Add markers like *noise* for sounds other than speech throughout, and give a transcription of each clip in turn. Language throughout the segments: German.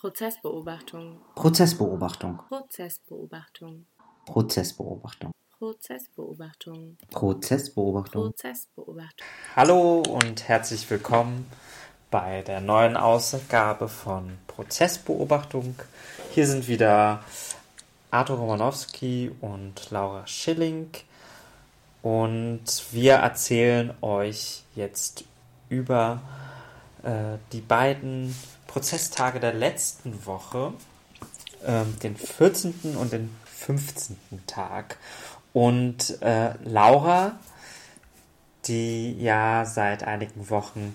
Prozessbeobachtung. Prozessbeobachtung. Prozessbeobachtung. Prozessbeobachtung. Prozessbeobachtung. Prozessbeobachtung. Prozessbeobachtung. Hallo und herzlich willkommen bei der neuen Ausgabe von Prozessbeobachtung. Hier sind wieder Arthur Romanowski und Laura Schilling und wir erzählen euch jetzt über äh, die beiden Prozesstage der letzten Woche, ähm, den 14. und den 15. Tag. Und äh, Laura, die ja seit einigen Wochen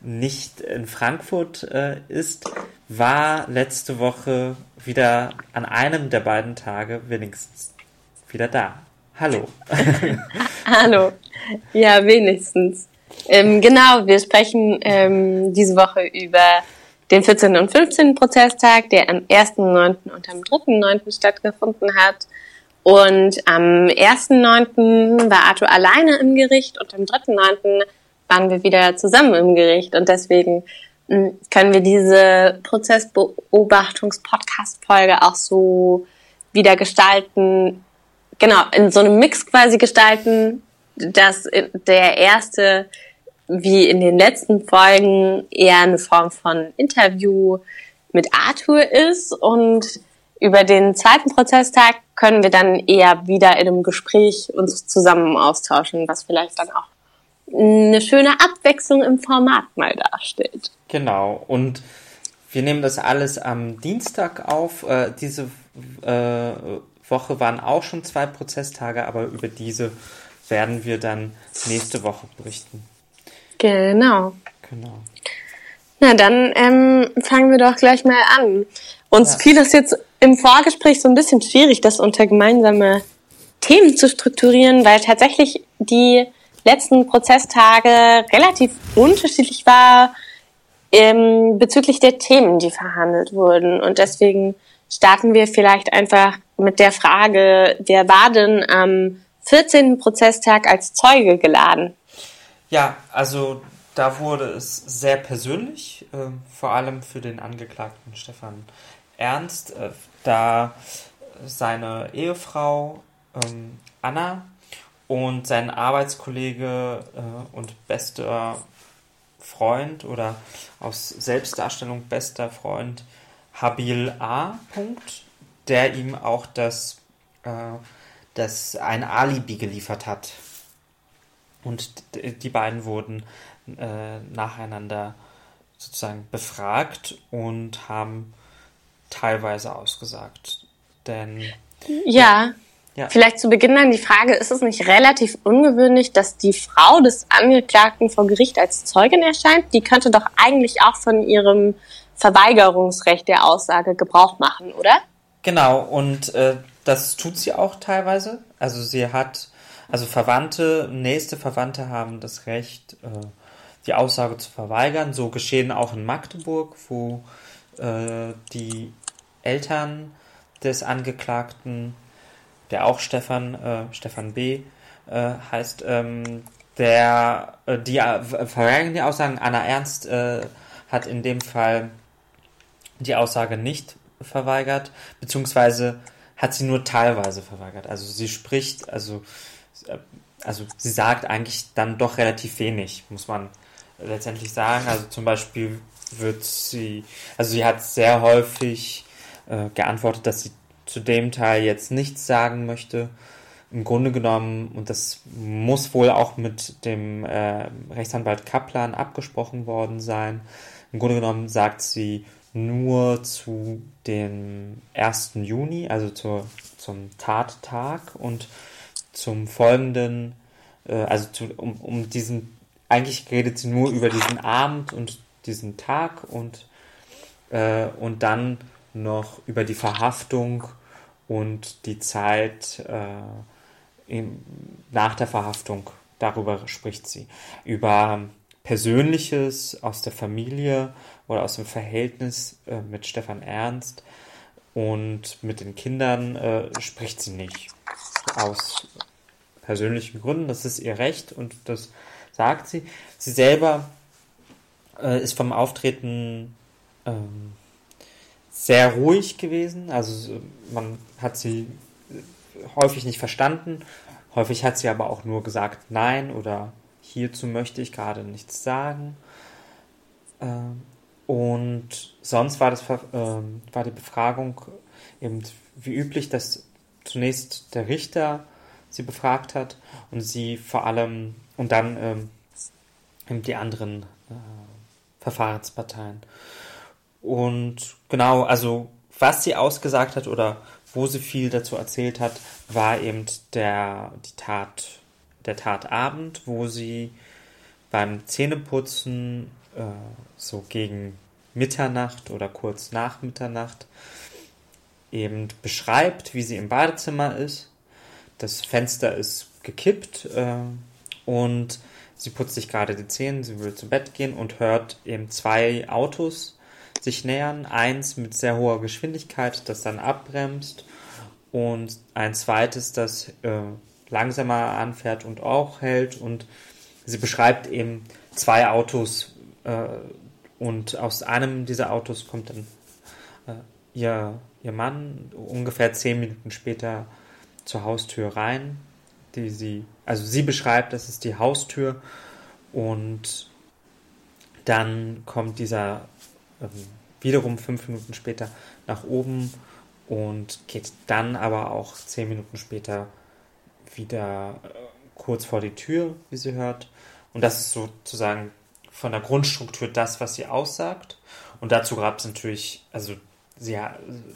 nicht in Frankfurt äh, ist, war letzte Woche wieder an einem der beiden Tage wenigstens wieder da. Hallo. *laughs* Hallo. Ja, wenigstens. Ähm, genau, wir sprechen ähm, diese Woche über den 14. und 15. Prozesstag, der am 1.9. und am 3.9. stattgefunden hat. Und am 1.9. war Arthur alleine im Gericht und am 3.9. waren wir wieder zusammen im Gericht. Und deswegen hm, können wir diese Prozessbeobachtungs-Podcast-Folge auch so wieder gestalten, genau, in so einem Mix quasi gestalten, dass der erste wie in den letzten Folgen eher eine Form von Interview mit Arthur ist und über den zweiten Prozesstag können wir dann eher wieder in einem Gespräch uns zusammen austauschen, was vielleicht dann auch eine schöne Abwechslung im Format mal darstellt. Genau, und wir nehmen das alles am Dienstag auf. Äh, diese äh, Woche waren auch schon zwei Prozesstage, aber über diese werden wir dann nächste Woche berichten. Genau. Genau. Na, dann ähm, fangen wir doch gleich mal an. Uns ja. fiel das jetzt im Vorgespräch so ein bisschen schwierig, das unter gemeinsame Themen zu strukturieren, weil tatsächlich die letzten Prozesstage relativ unterschiedlich war ähm, bezüglich der Themen, die verhandelt wurden. Und deswegen starten wir vielleicht einfach mit der Frage, wer war denn am 14. Prozesstag als Zeuge geladen? Ja, also da wurde es sehr persönlich, äh, vor allem für den Angeklagten Stefan Ernst, äh, da seine Ehefrau ähm, Anna und sein Arbeitskollege äh, und bester Freund oder aus Selbstdarstellung bester Freund Habil A. Punkt, der ihm auch das, äh, das ein Alibi geliefert hat und die beiden wurden äh, nacheinander sozusagen befragt und haben teilweise ausgesagt. Denn. Ja. ja. Vielleicht zu Beginn dann die Frage, ist es nicht relativ ungewöhnlich, dass die Frau des Angeklagten vor Gericht als Zeugin erscheint? Die könnte doch eigentlich auch von ihrem Verweigerungsrecht der Aussage Gebrauch machen, oder? Genau, und äh, das tut sie auch teilweise. Also sie hat also Verwandte, nächste Verwandte haben das Recht, äh, die Aussage zu verweigern. So geschehen auch in Magdeburg, wo äh, die Eltern des Angeklagten, der auch Stefan, äh, Stefan B. Äh, heißt, ähm, der, äh, die äh, verweigern die Aussagen. Anna Ernst äh, hat in dem Fall die Aussage nicht verweigert, beziehungsweise hat sie nur teilweise verweigert. Also sie spricht, also also sie sagt eigentlich dann doch relativ wenig, muss man letztendlich sagen. Also zum Beispiel wird sie, also sie hat sehr häufig äh, geantwortet, dass sie zu dem Teil jetzt nichts sagen möchte. Im Grunde genommen, und das muss wohl auch mit dem äh, Rechtsanwalt Kaplan abgesprochen worden sein, im Grunde genommen sagt sie nur zu dem 1. Juni, also zur, zum Tattag und zum folgenden, äh, also zu, um, um diesen, eigentlich redet sie nur über diesen Abend und diesen Tag und, äh, und dann noch über die Verhaftung und die Zeit äh, im, nach der Verhaftung. Darüber spricht sie. Über Persönliches aus der Familie oder aus dem Verhältnis äh, mit Stefan Ernst und mit den Kindern äh, spricht sie nicht. Aus persönlichen Gründen. Das ist ihr Recht und das sagt sie. Sie selber äh, ist vom Auftreten ähm, sehr ruhig gewesen. Also man hat sie häufig nicht verstanden. Häufig hat sie aber auch nur gesagt Nein oder hierzu möchte ich gerade nichts sagen. Ähm, und sonst war, das, ähm, war die Befragung eben wie üblich, dass zunächst der Richter sie befragt hat und sie vor allem und dann ähm, die anderen äh, Verfahrensparteien. Und genau, also was sie ausgesagt hat oder wo sie viel dazu erzählt hat, war eben der, die Tat, der Tatabend, wo sie beim Zähneputzen äh, so gegen Mitternacht oder kurz nach Mitternacht eben beschreibt, wie sie im Badezimmer ist. Das Fenster ist gekippt äh, und sie putzt sich gerade die Zähne, sie will zu Bett gehen und hört eben zwei Autos sich nähern. Eins mit sehr hoher Geschwindigkeit, das dann abbremst und ein zweites, das äh, langsamer anfährt und auch hält. Und sie beschreibt eben zwei Autos äh, und aus einem dieser Autos kommt dann äh, ihr, ihr Mann ungefähr zehn Minuten später zur Haustür rein. Die sie, also sie beschreibt, das ist die Haustür und dann kommt dieser ähm, wiederum fünf Minuten später nach oben und geht dann aber auch zehn Minuten später wieder äh, kurz vor die Tür, wie sie hört. Und das ist sozusagen von der Grundstruktur das, was sie aussagt. Und dazu gab es natürlich, also sie,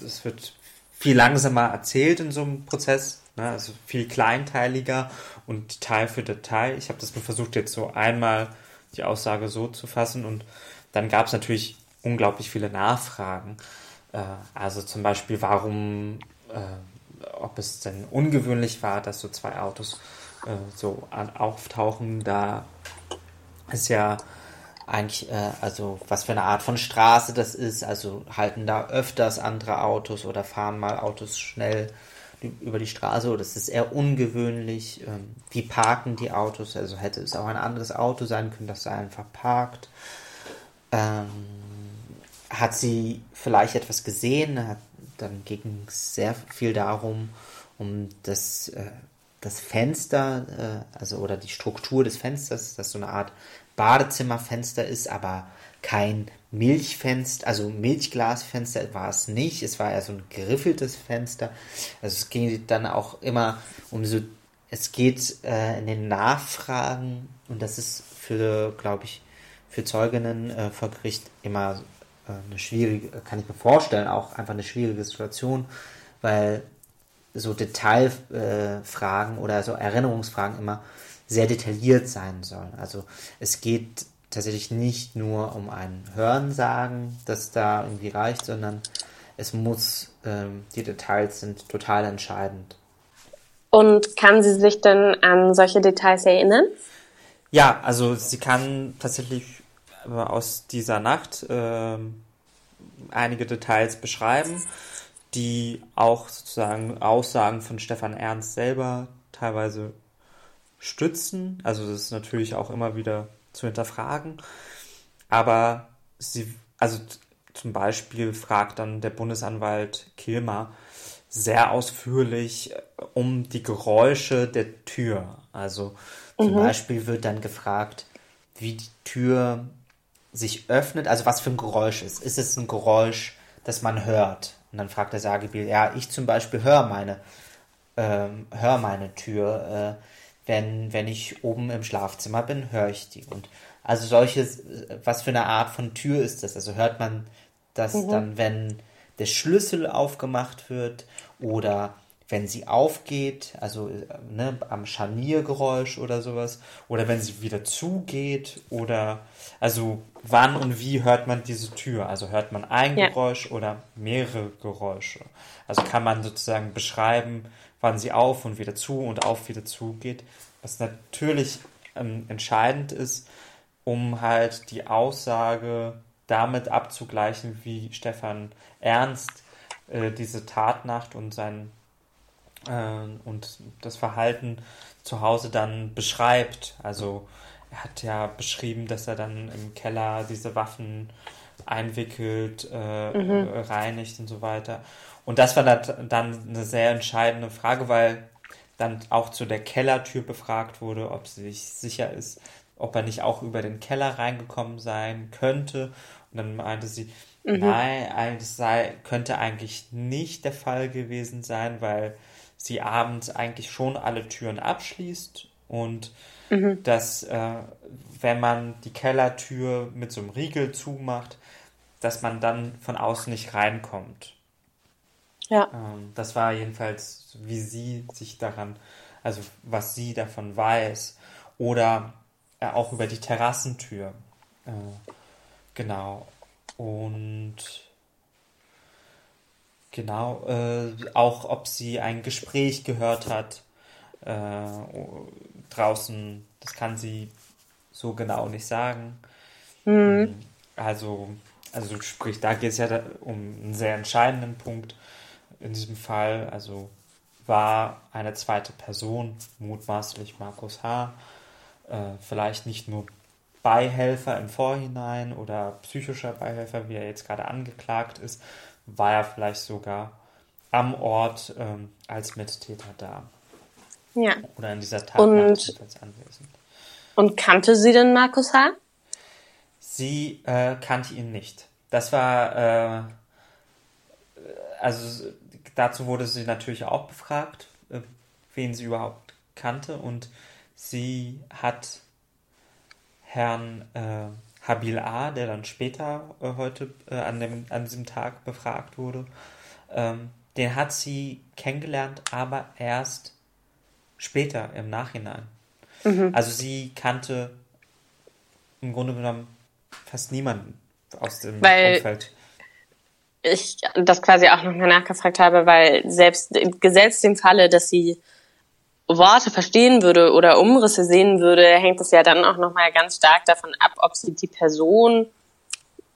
es wird viel langsamer erzählt in so einem Prozess, ne? also viel kleinteiliger und Detail für Detail. Ich habe das nur versucht, jetzt so einmal die Aussage so zu fassen und dann gab es natürlich unglaublich viele Nachfragen. Äh, also zum Beispiel, warum, äh, ob es denn ungewöhnlich war, dass so zwei Autos äh, so an, auftauchen. Da ist ja eigentlich, äh, also was für eine Art von Straße das ist. Also halten da öfters andere Autos oder fahren mal Autos schnell über die Straße oder es ist eher ungewöhnlich. Ähm, wie parken die Autos? Also hätte es auch ein anderes Auto sein können, das da einfach parkt. Ähm, hat sie vielleicht etwas gesehen? Hat, dann ging es sehr viel darum, um das, äh, das Fenster, äh, also oder die Struktur des Fensters, das so eine Art Badezimmerfenster ist, aber kein Milchfenster, also Milchglasfenster war es nicht. Es war eher so ein geriffeltes Fenster. Also es ging dann auch immer um so, es geht äh, in den Nachfragen und das ist für, glaube ich, für Zeuginnen äh, vor Gericht immer äh, eine schwierige, kann ich mir vorstellen, auch einfach eine schwierige Situation, weil so Detailfragen äh, oder so Erinnerungsfragen immer sehr detailliert sein sollen. Also es geht tatsächlich nicht nur um ein Hörensagen, das da irgendwie reicht, sondern es muss, ähm, die Details sind total entscheidend. Und kann sie sich denn an solche Details erinnern? Ja, also sie kann tatsächlich aus dieser Nacht äh, einige Details beschreiben, die auch sozusagen Aussagen von Stefan Ernst selber teilweise stützen. Also das ist natürlich auch immer wieder zu hinterfragen. Aber sie, also zum Beispiel fragt dann der Bundesanwalt Kilmer sehr ausführlich um die Geräusche der Tür. Also zum mhm. Beispiel wird dann gefragt, wie die Tür sich öffnet, also was für ein Geräusch ist. Ist es ein Geräusch, das man hört? Und dann fragt der Sagebiel, ja, ich zum Beispiel höre meine, ähm, hör meine Tür. Äh, wenn, wenn ich oben im Schlafzimmer bin, höre ich die. Und also solches, was für eine Art von Tür ist das? Also hört man das mhm. dann, wenn der Schlüssel aufgemacht wird oder wenn sie aufgeht, also ne, am Scharniergeräusch oder sowas, oder wenn sie wieder zugeht, oder also wann und wie hört man diese Tür? Also hört man ein ja. Geräusch oder mehrere Geräusche? Also kann man sozusagen beschreiben, wann sie auf und wieder zu und auf wieder zugeht, was natürlich ähm, entscheidend ist, um halt die Aussage damit abzugleichen, wie Stefan Ernst äh, diese Tatnacht und sein äh, und das Verhalten zu Hause dann beschreibt. Also er hat ja beschrieben, dass er dann im Keller diese Waffen einwickelt, äh, mhm. reinigt und so weiter. Und das war dann eine sehr entscheidende Frage, weil dann auch zu der Kellertür befragt wurde, ob sie sich sicher ist, ob er nicht auch über den Keller reingekommen sein könnte. Und dann meinte sie, mhm. nein, das sei, könnte eigentlich nicht der Fall gewesen sein, weil sie abends eigentlich schon alle Türen abschließt und mhm. dass, äh, wenn man die Kellertür mit so einem Riegel zumacht, dass man dann von außen nicht reinkommt. Ja. Ähm, das war jedenfalls, wie sie sich daran, also was sie davon weiß. Oder äh, auch über die Terrassentür. Äh, genau. Und genau, äh, auch ob sie ein Gespräch gehört hat draußen, das kann sie so genau nicht sagen. Mhm. Also, also sprich, da geht es ja um einen sehr entscheidenden Punkt in diesem Fall. Also war eine zweite Person, mutmaßlich Markus H., äh, vielleicht nicht nur Beihelfer im Vorhinein oder psychischer Beihelfer, wie er jetzt gerade angeklagt ist, war er vielleicht sogar am Ort ähm, als Mittäter da. Ja. Oder in dieser Tat und, anwesend. Und kannte sie denn Markus H.? Sie äh, kannte ihn nicht. Das war, äh, also dazu wurde sie natürlich auch befragt, äh, wen sie überhaupt kannte. Und sie hat Herrn äh, Habil A., der dann später äh, heute äh, an, dem, an diesem Tag befragt wurde, ähm, den hat sie kennengelernt, aber erst später im Nachhinein. Mhm. Also sie kannte im Grunde genommen fast niemanden aus dem Weil Umfeld. Ich das quasi auch nochmal nachgefragt habe, weil selbst gesetzt im Falle, dass sie Worte verstehen würde oder Umrisse sehen würde, hängt es ja dann auch nochmal ganz stark davon ab, ob sie die Person,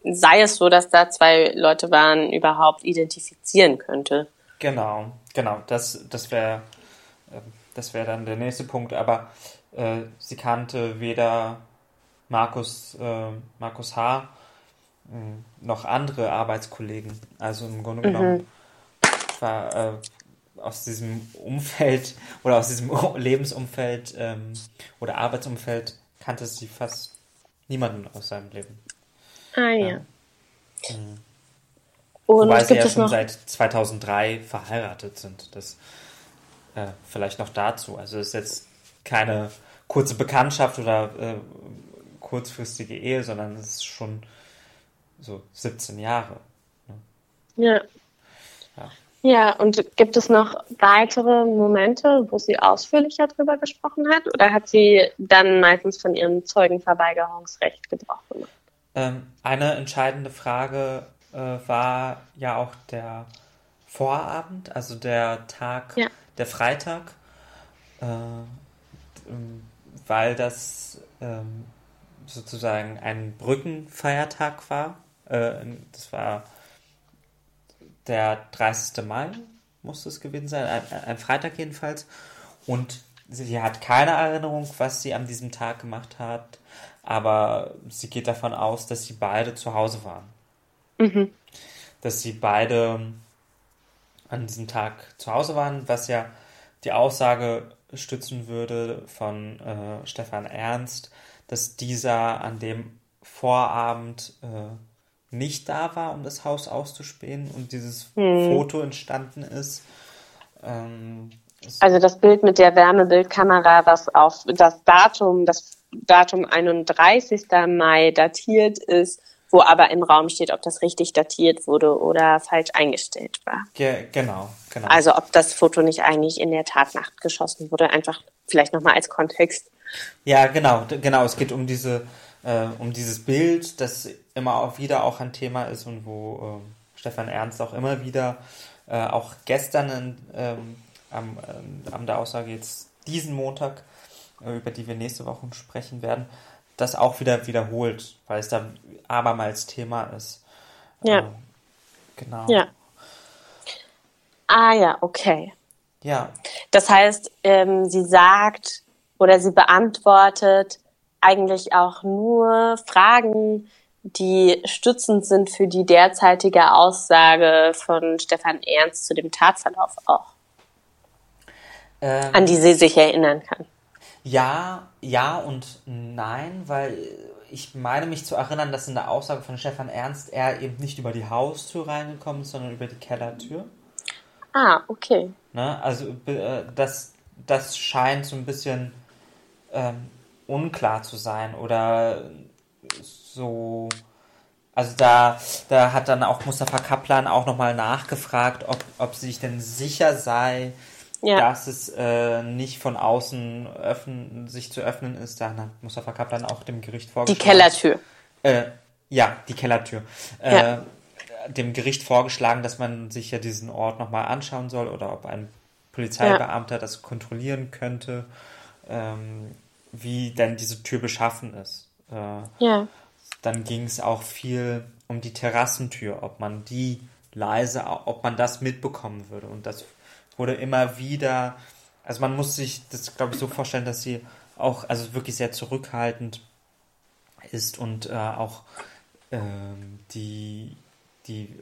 sei es so, dass da zwei Leute waren, überhaupt identifizieren könnte. Genau, genau. Das, das wäre ähm, das wäre dann der nächste Punkt. Aber äh, sie kannte weder Markus, äh, Markus H. Äh, noch andere Arbeitskollegen. Also im Grunde genommen mhm. war äh, aus diesem Umfeld *laughs* oder aus diesem *laughs* Lebensumfeld ähm, oder Arbeitsumfeld kannte sie fast niemanden aus seinem Leben. Ah ja. ja. Mhm. Und Wobei sie ja schon seit 2003 verheiratet sind. Das äh, vielleicht noch dazu. Also es ist jetzt keine kurze Bekanntschaft oder äh, kurzfristige Ehe, sondern es ist schon so 17 Jahre. Ne? Ja. ja. Ja, und gibt es noch weitere Momente, wo sie ausführlicher darüber gesprochen hat? Oder hat sie dann meistens von ihrem Zeugenverweigerungsrecht Gebrauch gemacht? Ähm, eine entscheidende Frage äh, war ja auch der Vorabend, also der Tag, ja der Freitag, äh, ähm, weil das ähm, sozusagen ein Brückenfeiertag war. Äh, das war der 30. Mai, muss es gewesen sein, ein, ein Freitag jedenfalls. Und sie hat keine Erinnerung, was sie an diesem Tag gemacht hat, aber sie geht davon aus, dass sie beide zu Hause waren. Mhm. Dass sie beide an diesem Tag zu Hause waren, was ja die Aussage stützen würde von äh, Stefan Ernst, dass dieser an dem Vorabend äh, nicht da war, um das Haus auszuspähen und dieses hm. Foto entstanden ist. Ähm, also das Bild mit der Wärmebildkamera, was auf das Datum, das Datum 31. Mai datiert ist, wo aber im Raum steht, ob das richtig datiert wurde oder falsch eingestellt war. Ge genau, genau. Also ob das Foto nicht eigentlich in der Tatnacht geschossen wurde, einfach vielleicht nochmal als Kontext. Ja, genau, genau. Es geht um diese, äh, um dieses Bild, das immer auch wieder auch ein Thema ist und wo äh, Stefan Ernst auch immer wieder, äh, auch gestern in, ähm, am, äh, am der Aussage jetzt diesen Montag, äh, über die wir nächste Woche sprechen werden, das auch wieder wiederholt, weil es da abermals Thema ist. Ja. Ähm, genau. Ja. Ah ja, okay. Ja. Das heißt, ähm, sie sagt oder sie beantwortet eigentlich auch nur Fragen, die stützend sind für die derzeitige Aussage von Stefan Ernst zu dem Tatverlauf auch, Ähm, an die sie sich erinnern kann. Ja, ja und nein, weil ich meine mich zu erinnern, dass in der Aussage von Stefan Ernst er eben nicht über die Haustür reingekommen ist, sondern über die Kellertür. Ah, okay. Ne? Also äh, das, das scheint so ein bisschen ähm, unklar zu sein oder so. Also da, da hat dann auch Mustafa Kaplan auch nochmal nachgefragt, ob, ob sie sich denn sicher sei, Ja. dass es äh, nicht von außen öffnen, sich zu öffnen ist. Dann hat Mustafa Kaplan auch dem Gericht Die vorgeschlagen. Kellertür. Äh, ja, die Kellertür. Äh, Ja. Dem Gericht vorgeschlagen, dass man sich ja diesen Ort nochmal anschauen soll oder ob ein Polizeibeamter das kontrollieren könnte, ähm, wie denn diese Tür beschaffen ist. Äh, Ja. dann ging es auch viel um die Terrassentür, ob man die leise, ob man das mitbekommen würde. Und das wurde immer wieder, also man muss sich das, glaube ich, so vorstellen, dass sie auch, also wirklich sehr zurückhaltend ist und äh, auch ähm, die, die,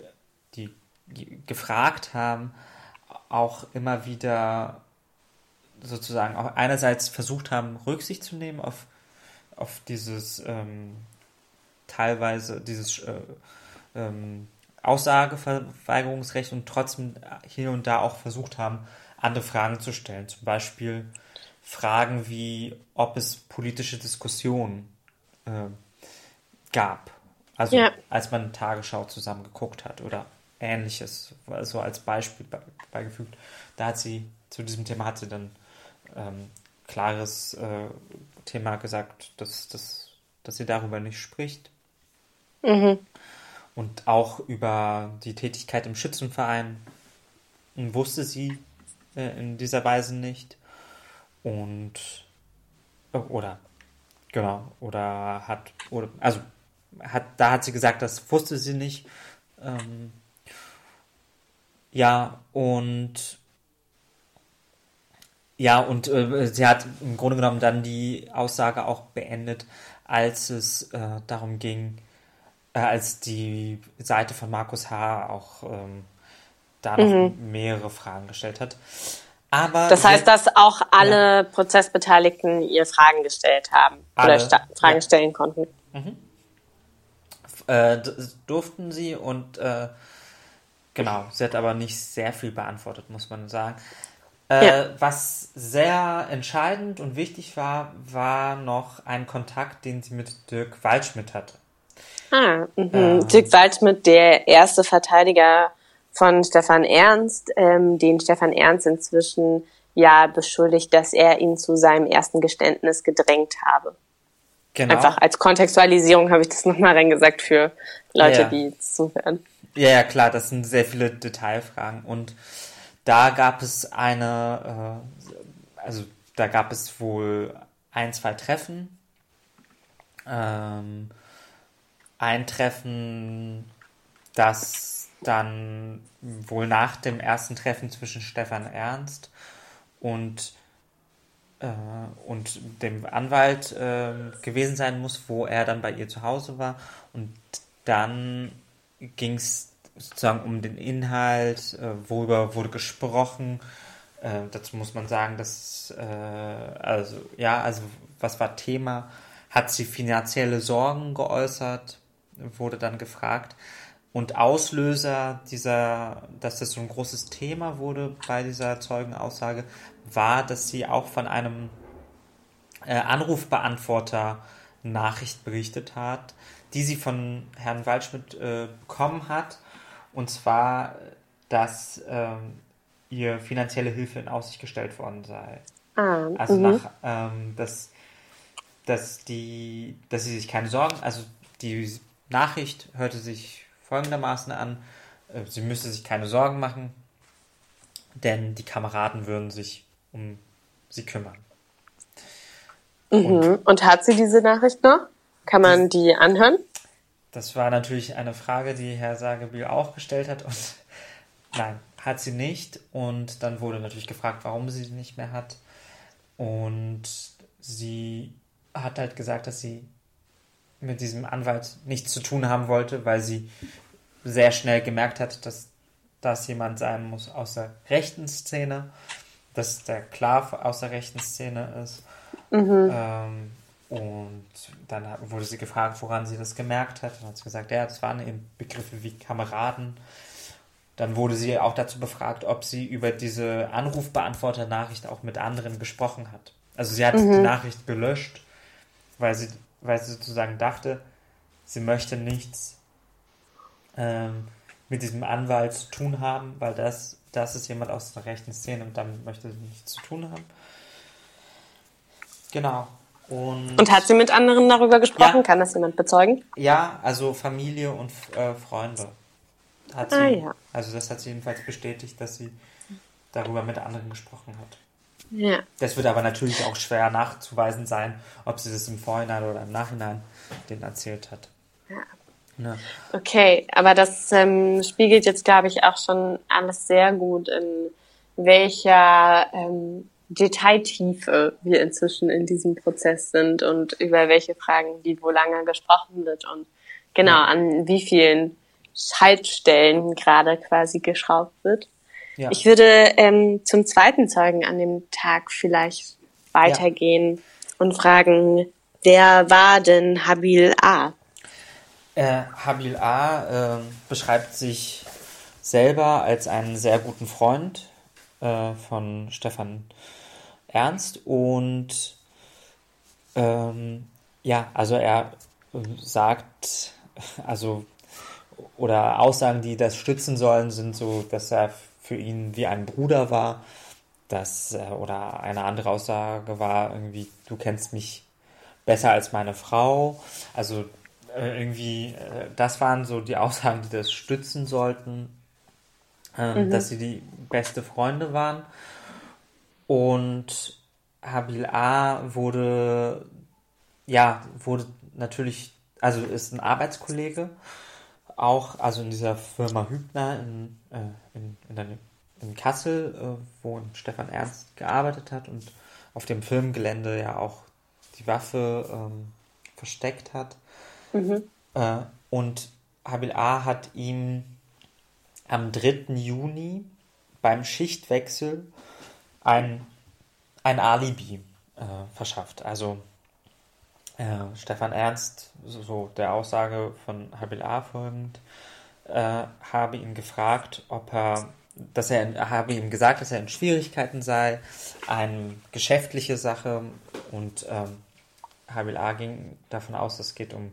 die ge- gefragt haben, auch immer wieder sozusagen auch einerseits versucht haben, Rücksicht zu nehmen auf, auf dieses ähm, teilweise dieses äh, ähm, Aussageverweigerungsrecht und trotzdem hier und da auch versucht haben, andere Fragen zu stellen. Zum Beispiel Fragen wie, ob es politische Diskussionen äh, gab. Also Ja. als man Tagesschau zusammen geguckt hat oder ähnliches, so als Beispiel be- beigefügt. Da hat sie zu diesem Thema hat sie dann ähm, klares äh, Thema gesagt, dass, dass, dass sie darüber nicht spricht. Und auch über die Tätigkeit im Schützenverein wusste sie äh, in dieser Weise nicht. Und äh, oder genau, oder hat oder also hat da hat sie gesagt, das wusste sie nicht. Ähm, ja, und ja, und äh, sie hat im Grunde genommen dann die Aussage auch beendet, als es äh, darum ging, äh, als die Seite von Markus H. auch ähm, da noch mehrere Fragen gestellt hat. Aber Mhm. Das heißt, dass auch alle Prozessbeteiligten ihr Fragen gestellt haben Alle, oder Fragen ja. stellen konnten. äh, d- durften sie und äh, genau, sie hat aber nicht sehr viel beantwortet, muss man sagen. Äh, Ja. Was sehr entscheidend und wichtig war, war noch ein Kontakt, den sie mit Dirk Waldschmidt hatte. Ah, mhm. Dirk Waldschmidt, der erste Verteidiger von Stefan Ernst, ähm, den Stefan Ernst inzwischen ja beschuldigt, dass er ihn zu seinem ersten Geständnis gedrängt habe. Genau. Einfach als Kontextualisierung habe ich das nochmal reingesagt für Leute, Ja. die zuhören. Ja, ja, klar, das sind sehr viele Detailfragen. Und da gab es eine, äh, also da gab es wohl ein, zwei Treffen. Ähm, ein Treffen, das dann wohl nach dem ersten Treffen zwischen Stefan Ernst und äh, und dem Anwalt äh, gewesen sein muss, wo er dann bei ihr zu Hause war. Und dann ging es sozusagen um den Inhalt, äh, worüber wurde gesprochen. Äh, dazu muss man sagen, dass, äh, also, ja, also, was war Thema? Hat sie finanzielle Sorgen geäußert? Wurde dann gefragt. Und Auslöser dieser, dass das so ein großes Thema wurde bei dieser Zeugenaussage, war, dass sie auch von einem äh, Anrufbeantworter Nachricht berichtet hat, die sie von Herrn Waldschmidt äh, bekommen hat. Und zwar, dass ähm, ihr finanzielle Hilfe in Aussicht gestellt worden sei. Ah, Also mhm. nach, ähm, dass, dass die, dass sie sich keine Sorgen, also die Nachricht hörte sich folgendermaßen an, äh, sie müsste sich keine Sorgen machen, denn die Kameraden würden sich um sie kümmern. Mhm. Und hat sie diese Nachricht noch? Kann man die anhören? Das war natürlich eine Frage, die Herr Sagebiel auch gestellt hat und *laughs* nein, hat sie nicht. Und dann wurde natürlich gefragt, warum sie sie nicht mehr hat. Und sie hat halt gesagt, dass sie mit diesem Anwalt nichts zu tun haben wollte, weil sie sehr schnell gemerkt hat, dass das jemand sein muss aus der rechten Szene, dass der klar aus der rechten Szene ist. Ähm, und dann wurde sie gefragt, woran sie das gemerkt hat. Dann hat sie gesagt, ja, das waren eben Begriffe wie Kameraden. Dann wurde sie auch dazu befragt, ob sie über diese Anrufbeantworter-Nachricht auch mit anderen gesprochen hat. Also sie hat die Nachricht gelöscht, weil sie, weil sie sozusagen dachte, sie möchte nichts ähm, mit diesem Anwalt zu tun haben, weil das, das ist jemand aus der rechten Szene und damit möchte sie nichts zu tun haben. Genau. Und, Und hat sie mit anderen darüber gesprochen? Ja. Kann das jemand bezeugen? ja, also Familie und äh, Freunde. Hat sie, Ah, ja. Also das hat sie jedenfalls bestätigt, dass sie darüber mit anderen gesprochen hat. Ja. Das wird aber natürlich auch schwer nachzuweisen sein, ob sie das im Vorhinein oder im Nachhinein den erzählt hat. Ja. Okay, aber das ähm, spiegelt jetzt, glaube ich, auch schon alles sehr gut, in welcher ähm, Detailtiefe wir inzwischen in diesem Prozess sind und über welche Fragen, wie wo lange gesprochen wird und genau an wie vielen Schaltstellen gerade quasi geschraubt wird. Ja. Ich würde ähm, zum zweiten Zeugen an dem Tag vielleicht weitergehen und fragen, wer war denn Habil A? Äh, Habil A. äh, beschreibt sich selber als einen sehr guten Freund äh, von Stefan Ernst und ähm, ja, also er sagt, also oder Aussagen, die das stützen sollen, sind so, dass er für ihn wie ein Bruder war, dass äh, oder eine andere Aussage war irgendwie, du kennst mich besser als meine Frau. Also äh, irgendwie, äh, das waren so die Aussagen, die das stützen sollten, ähm, dass sie die beste Freunde waren. Und Habil A wurde, ja, wurde natürlich, also ist ein Arbeitskollege, auch, also in dieser Firma Hübner in, äh, in, in, der, in Kassel, äh, wo Stefan Ernst gearbeitet hat und auf dem Filmgelände ja auch die Waffe ähm, versteckt hat. Äh, und Habil A. hat ihm am 3. Juni beim Schichtwechsel ein, ein Alibi äh, verschafft. Also äh, Stefan Ernst, so, so der Aussage von Habil A. folgend, äh, habe ihn gefragt, ob er, dass er, habe ihm gesagt, dass er in Schwierigkeiten sei, eine geschäftliche Sache und ähm, Habil A. ging davon aus, es geht um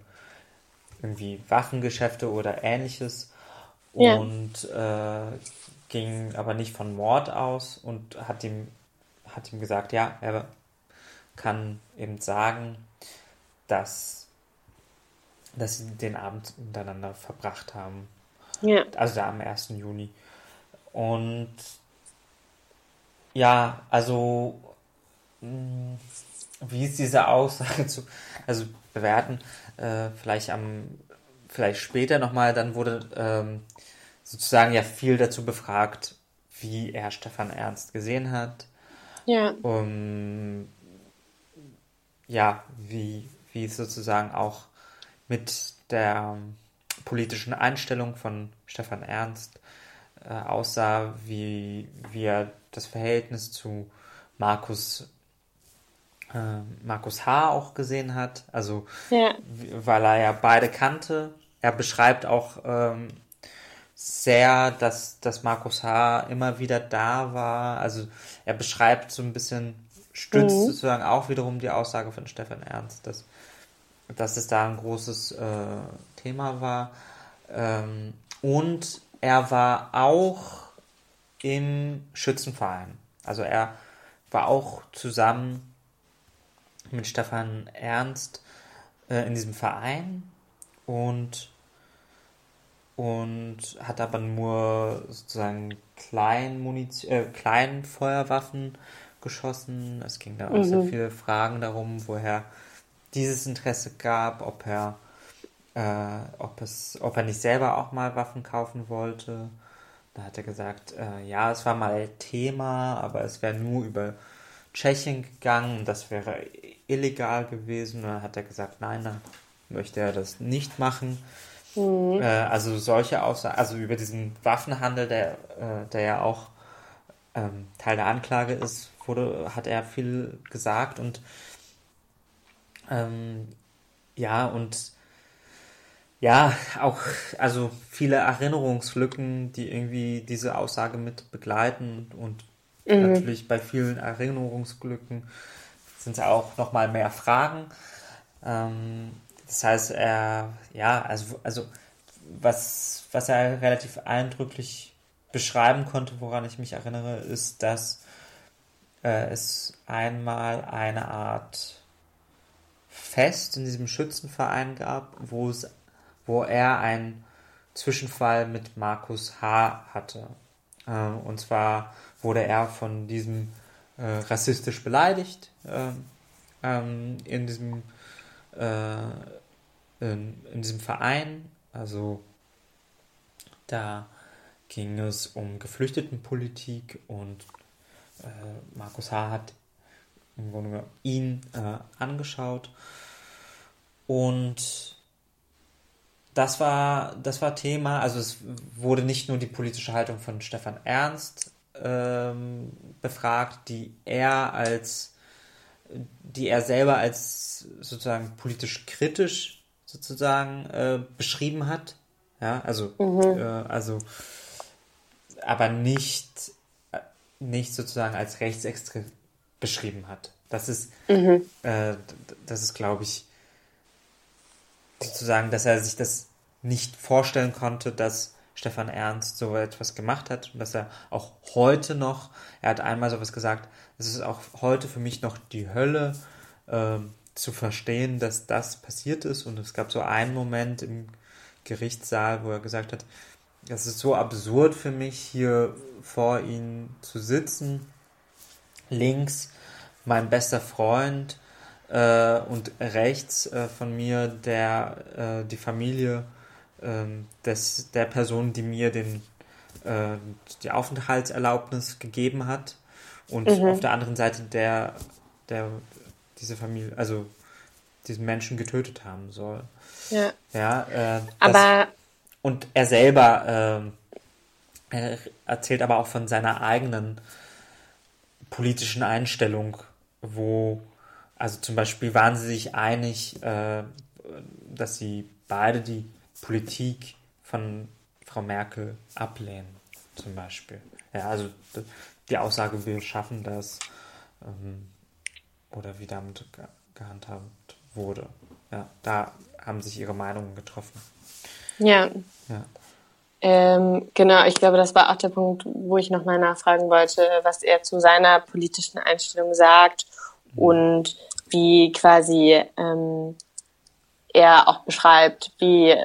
irgendwie Waffengeschäfte oder ähnliches Ja. und äh, ging aber nicht von Mord aus und hat ihm hat ihm gesagt, ja, er kann eben sagen, dass dass sie den Abend miteinander verbracht haben. Ja. Also da am 1. Juni. Und ja, also mh, wie ist diese Aussage *laughs* zu also bewerten? Äh, vielleicht am vielleicht später nochmal, dann wurde ähm, sozusagen ja viel dazu befragt, wie er Stefan Ernst gesehen hat. Ja. Um, ja, wie, wie es sozusagen auch mit der politischen Einstellung von Stefan Ernst äh, aussah, wie, wie er das Verhältnis zu Markus, äh, Markus H. auch gesehen hat. Also, Ja. weil er ja beide kannte. Er beschreibt auch ähm, sehr, dass, dass Markus H. immer wieder da war. Also er beschreibt so ein bisschen, stützt Mhm. sozusagen auch wiederum die Aussage von Stefan Ernst, dass, dass es da ein großes äh, Thema war. Ähm, und er war auch im Schützenverein. Also er war auch zusammen mit Stefan Ernst äh, in diesem Verein und und hat aber nur sozusagen kleinen Munition, äh, kleinen Feuerwaffen geschossen. Es ging dann auch sehr viele Fragen darum, woher dieses Interesse gab, ob er, äh, ob es, ob er nicht selber auch mal Waffen kaufen wollte. Da hat er gesagt, äh, ja, es war mal Thema, aber es wäre nur über Tschechien gegangen, das wäre illegal gewesen. Und dann hat er gesagt, nein, da möchte er das nicht machen. Äh, also solche Aussagen, also über diesen Waffenhandel, der, äh, der ja auch ähm, Teil der Anklage ist, wurde, hat er viel gesagt und ähm, ja, und ja, auch, also viele Erinnerungslücken, die irgendwie diese Aussage mit begleiten und natürlich bei vielen Erinnerungslücken sind es auch nochmal mehr Fragen. Ähm, das heißt, er, ja, also, also was, was er relativ eindrücklich beschreiben konnte, woran ich mich erinnere, ist, dass äh, es einmal eine Art Fest in diesem Schützenverein gab, wo es, wo er einen Zwischenfall mit Markus H. hatte. Ähm, und zwar wurde er von diesem äh, rassistisch beleidigt ähm, ähm, in diesem äh, in, in diesem Verein. Also da ging es um Geflüchtetenpolitik und äh, Markus H. hat im Grunde ihn äh, angeschaut. Und das war, das war Thema, also es wurde nicht nur die politische Haltung von Stefan Ernst ähm, befragt, die er als, die er selber als sozusagen politisch kritisch sozusagen äh, beschrieben hat. Ja, also, äh, also, aber nicht, äh, nicht sozusagen als rechtsextrem beschrieben hat. Das ist, äh, das ist, glaube ich, sozusagen, dass er sich das nicht vorstellen konnte, dass Stefan Ernst so etwas gemacht hat und dass er auch heute noch, er hat einmal sowas gesagt, es ist auch heute für mich noch die Hölle ähm, zu verstehen, dass das passiert ist und es gab so einen Moment im Gerichtssaal, wo er gesagt hat, es ist so absurd für mich, hier vor ihm zu sitzen, links mein bester Freund äh, und rechts äh, von mir der äh, die Familie ähm, des, der Person, die mir den, äh, die Aufenthaltserlaubnis gegeben hat. Und Mhm. auf der anderen Seite der, der diese Familie, also diesen Menschen getötet haben soll. Ja. Ja, äh, das, Aber und er selber ähm, er erzählt aber auch von seiner eigenen politischen Einstellung, wo, also zum Beispiel waren sie sich einig, äh, dass sie beide die Politik von Frau Merkel ablehnen, zum Beispiel. Ja, also die Aussage, wir schaffen das, ähm, oder wie damit ge gehandhabt wurde. Ja, da haben sich ihre Meinungen getroffen. ja, Ja. Ähm, genau, ich glaube, das war auch der Punkt, wo ich nochmal nachfragen wollte, was er zu seiner politischen Einstellung sagt und wie quasi ähm, er auch beschreibt, wie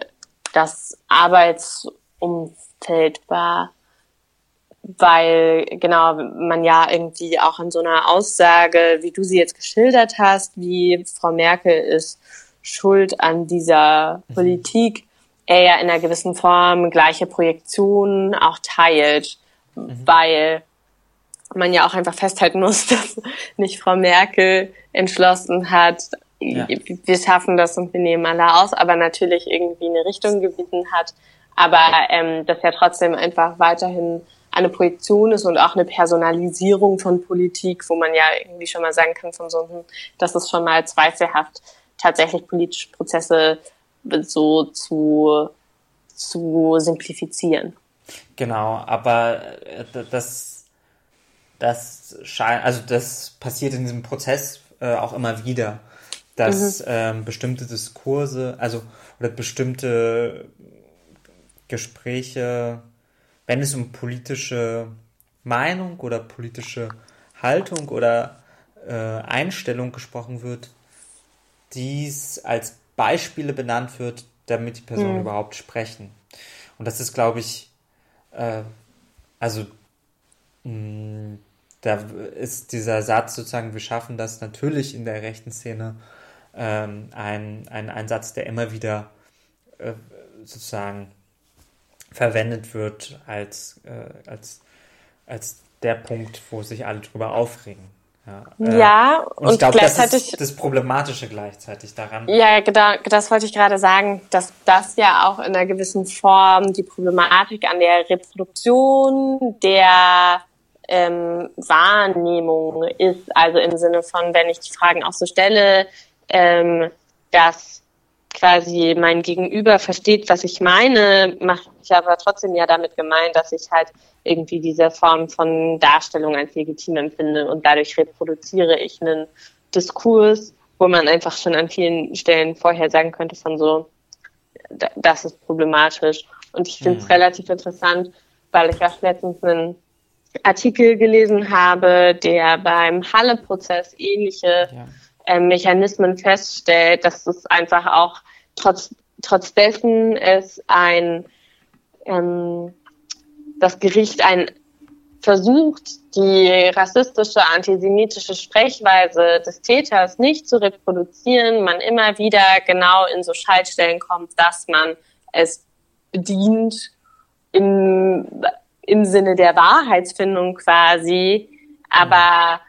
das Arbeitsumfeld war, weil genau man ja irgendwie auch an so einer Aussage, wie du sie jetzt geschildert hast, wie Frau Merkel ist schuld an dieser Politik, er ja in einer gewissen Form gleiche Projektionen auch teilt, weil man ja auch einfach festhalten muss, *laughs* dass nicht Frau Merkel entschlossen hat, Ja. wir schaffen das und wir nehmen alle aus, aber natürlich irgendwie eine Richtung gewiesen hat, aber ähm, dass ja trotzdem einfach weiterhin eine Projektion ist und auch eine Personalisierung von Politik, wo man ja irgendwie schon mal sagen kann von so einem, das ist schon mal zweifelhaft, tatsächlich politische Prozesse so zu, zu simplifizieren. Genau, aber äh, das, das scheint, also das passiert in diesem Prozess äh, auch immer wieder, dass ähm, bestimmte Diskurse, also oder bestimmte Gespräche, wenn es um politische Meinung oder politische Haltung oder äh, Einstellung gesprochen wird, dies als Beispiele benannt wird, damit die Personen überhaupt sprechen. Und das ist, glaube ich, äh, also mh, da ist dieser Satz sozusagen, wir schaffen das natürlich in der rechten Szene, ähm, ein, ein, ein Satz, der immer wieder äh, sozusagen verwendet wird als, äh, als, als der Punkt, wo sich alle drüber aufregen. Ja, Ja, und, und ich glaube, das gleichzeitig- ist das Problematische gleichzeitig daran. Ja, genau, das wollte ich gerade sagen, dass das ja auch in einer gewissen Form die Problematik an der Reproduktion der ähm, Wahrnehmung ist. Also im Sinne von, wenn ich die Fragen auch so stelle, ähm, dass quasi mein Gegenüber versteht, was ich meine, mache ich aber trotzdem ja damit gemeint, dass ich halt irgendwie diese Form von Darstellung als legitim empfinde und dadurch reproduziere ich einen Diskurs, wo man einfach schon an vielen Stellen vorher sagen könnte von so, da- das ist problematisch. Und ich finde es Mhm. relativ interessant, weil ich auch letztens einen Artikel gelesen habe, der beim Halle-Prozess ähnliche Ja. ähm, Mechanismen feststellt, dass es einfach auch trotz, trotz dessen es ein, ähm, das Gericht ein versucht, die rassistische, antisemitische Sprechweise des Täters nicht zu reproduzieren, man immer wieder genau in so Schaltstellen kommt, dass man es bedient im, im Sinne der Wahrheitsfindung quasi, aber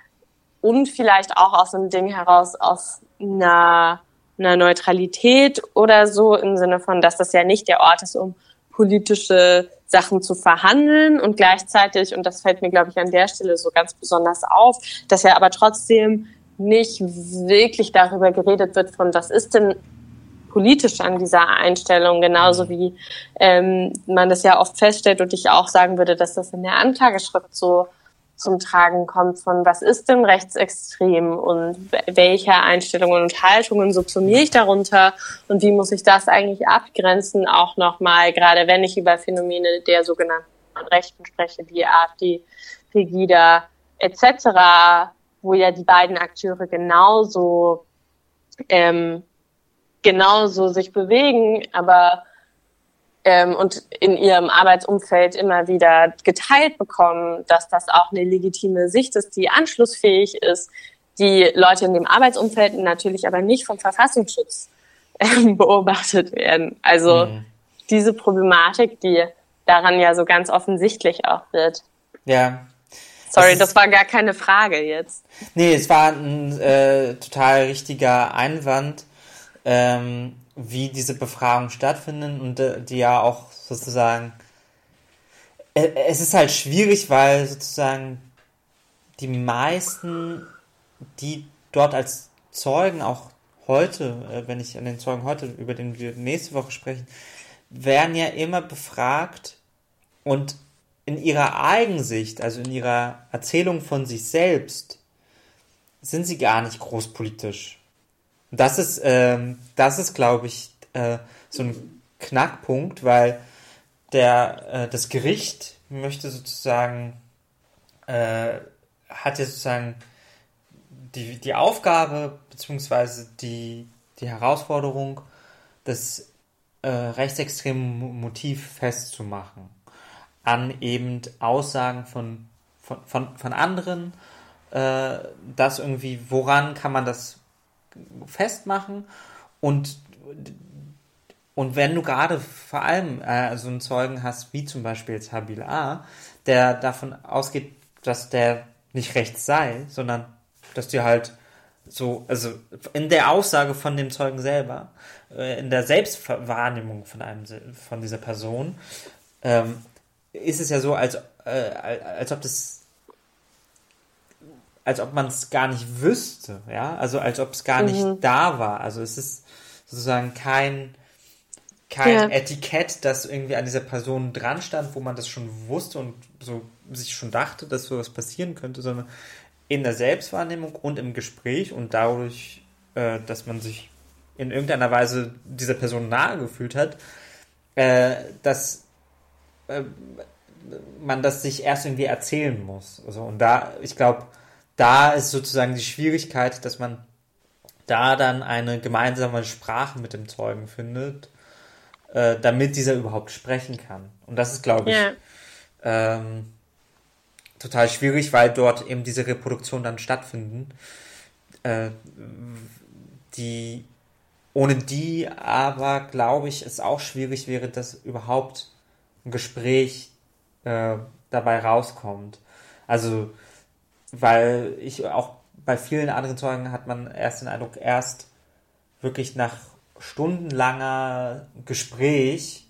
und vielleicht auch aus einem Ding heraus aus einer, einer Neutralität oder so im Sinne von, dass das ja nicht der Ort ist, um politische Sachen zu verhandeln. Und gleichzeitig, und das fällt mir, glaube ich, an der Stelle so ganz besonders auf, dass ja aber trotzdem nicht wirklich darüber geredet wird von, was ist denn politisch an dieser Einstellung, genauso wie ähm, man das ja oft feststellt und ich auch sagen würde, dass das in der Anklageschrift so zum Tragen kommt von was ist denn rechtsextrem und welche Einstellungen und Haltungen subsumiere ich darunter und wie muss ich das eigentlich abgrenzen auch nochmal, gerade wenn ich über Phänomene der sogenannten Rechten spreche, wie AfD, Pegida etc., wo ja die beiden Akteure genauso ähm, genauso sich bewegen, aber ähm, und in ihrem Arbeitsumfeld immer wieder geteilt bekommen, dass das auch eine legitime Sicht ist, die anschlussfähig ist, die Leute in dem Arbeitsumfeld natürlich aber nicht vom Verfassungsschutz ähm, beobachtet werden. Also Mhm. diese Problematik, die daran ja so ganz offensichtlich auch wird. Ja. Sorry, ist- das war gar keine Frage jetzt. Nee, es war ein äh, total richtiger Einwand, ähm, wie diese Befragungen stattfinden und äh, die ja auch sozusagen. Äh, es ist halt schwierig, weil sozusagen die meisten, die dort als Zeugen auch heute, äh, wenn ich an den Zeugen heute, über den wir nächste Woche sprechen, werden ja immer befragt und in ihrer Eigensicht, also in ihrer Erzählung von sich selbst, sind sie gar nicht großpolitisch. Das ist, ähm, das ist, glaube ich, äh, so ein Knackpunkt, weil der, äh, das Gericht möchte sozusagen, äh, hat ja sozusagen die, die Aufgabe, beziehungsweise die, die Herausforderung, das äh, rechtsextreme Mo- Motiv festzumachen an eben Aussagen von, von, von, von anderen, äh, das irgendwie, woran kann man das festmachen und und wenn du gerade vor allem äh, so einen Zeugen hast, wie zum Beispiel jetzt Habil A, der davon ausgeht, dass der nicht rechts sei, sondern dass die halt so, also in der Aussage von dem Zeugen selber, äh, in der Selbstwahrnehmung von einem, von dieser Person, ähm, ist es ja so, als, äh, als ob das als ob man es gar nicht wüsste, ja, also als ob es gar nicht da war. Also es ist sozusagen kein kein Ja. Etikett, das irgendwie an dieser Person dran stand, wo man das schon wusste und so sich schon dachte, dass sowas passieren könnte, sondern in der Selbstwahrnehmung und im Gespräch und dadurch, äh, dass man sich in irgendeiner Weise dieser Person nahe gefühlt hat, äh, dass äh, man das sich erst irgendwie erzählen muss. Also, und da, ich glaube, da ist sozusagen die Schwierigkeit, dass man da dann eine gemeinsame Sprache mit dem Zeugen findet, äh, damit dieser überhaupt sprechen kann. Und das ist, glaube ich, Ja. ähm, total schwierig, weil dort eben diese Reproduktionen dann stattfinden, äh, die ohne die aber, glaube ich, es auch schwierig wäre, dass überhaupt ein Gespräch äh, dabei rauskommt. Also, weil ich auch bei vielen anderen Zeugen hat man erst den Eindruck, erst wirklich nach stundenlanger Gespräch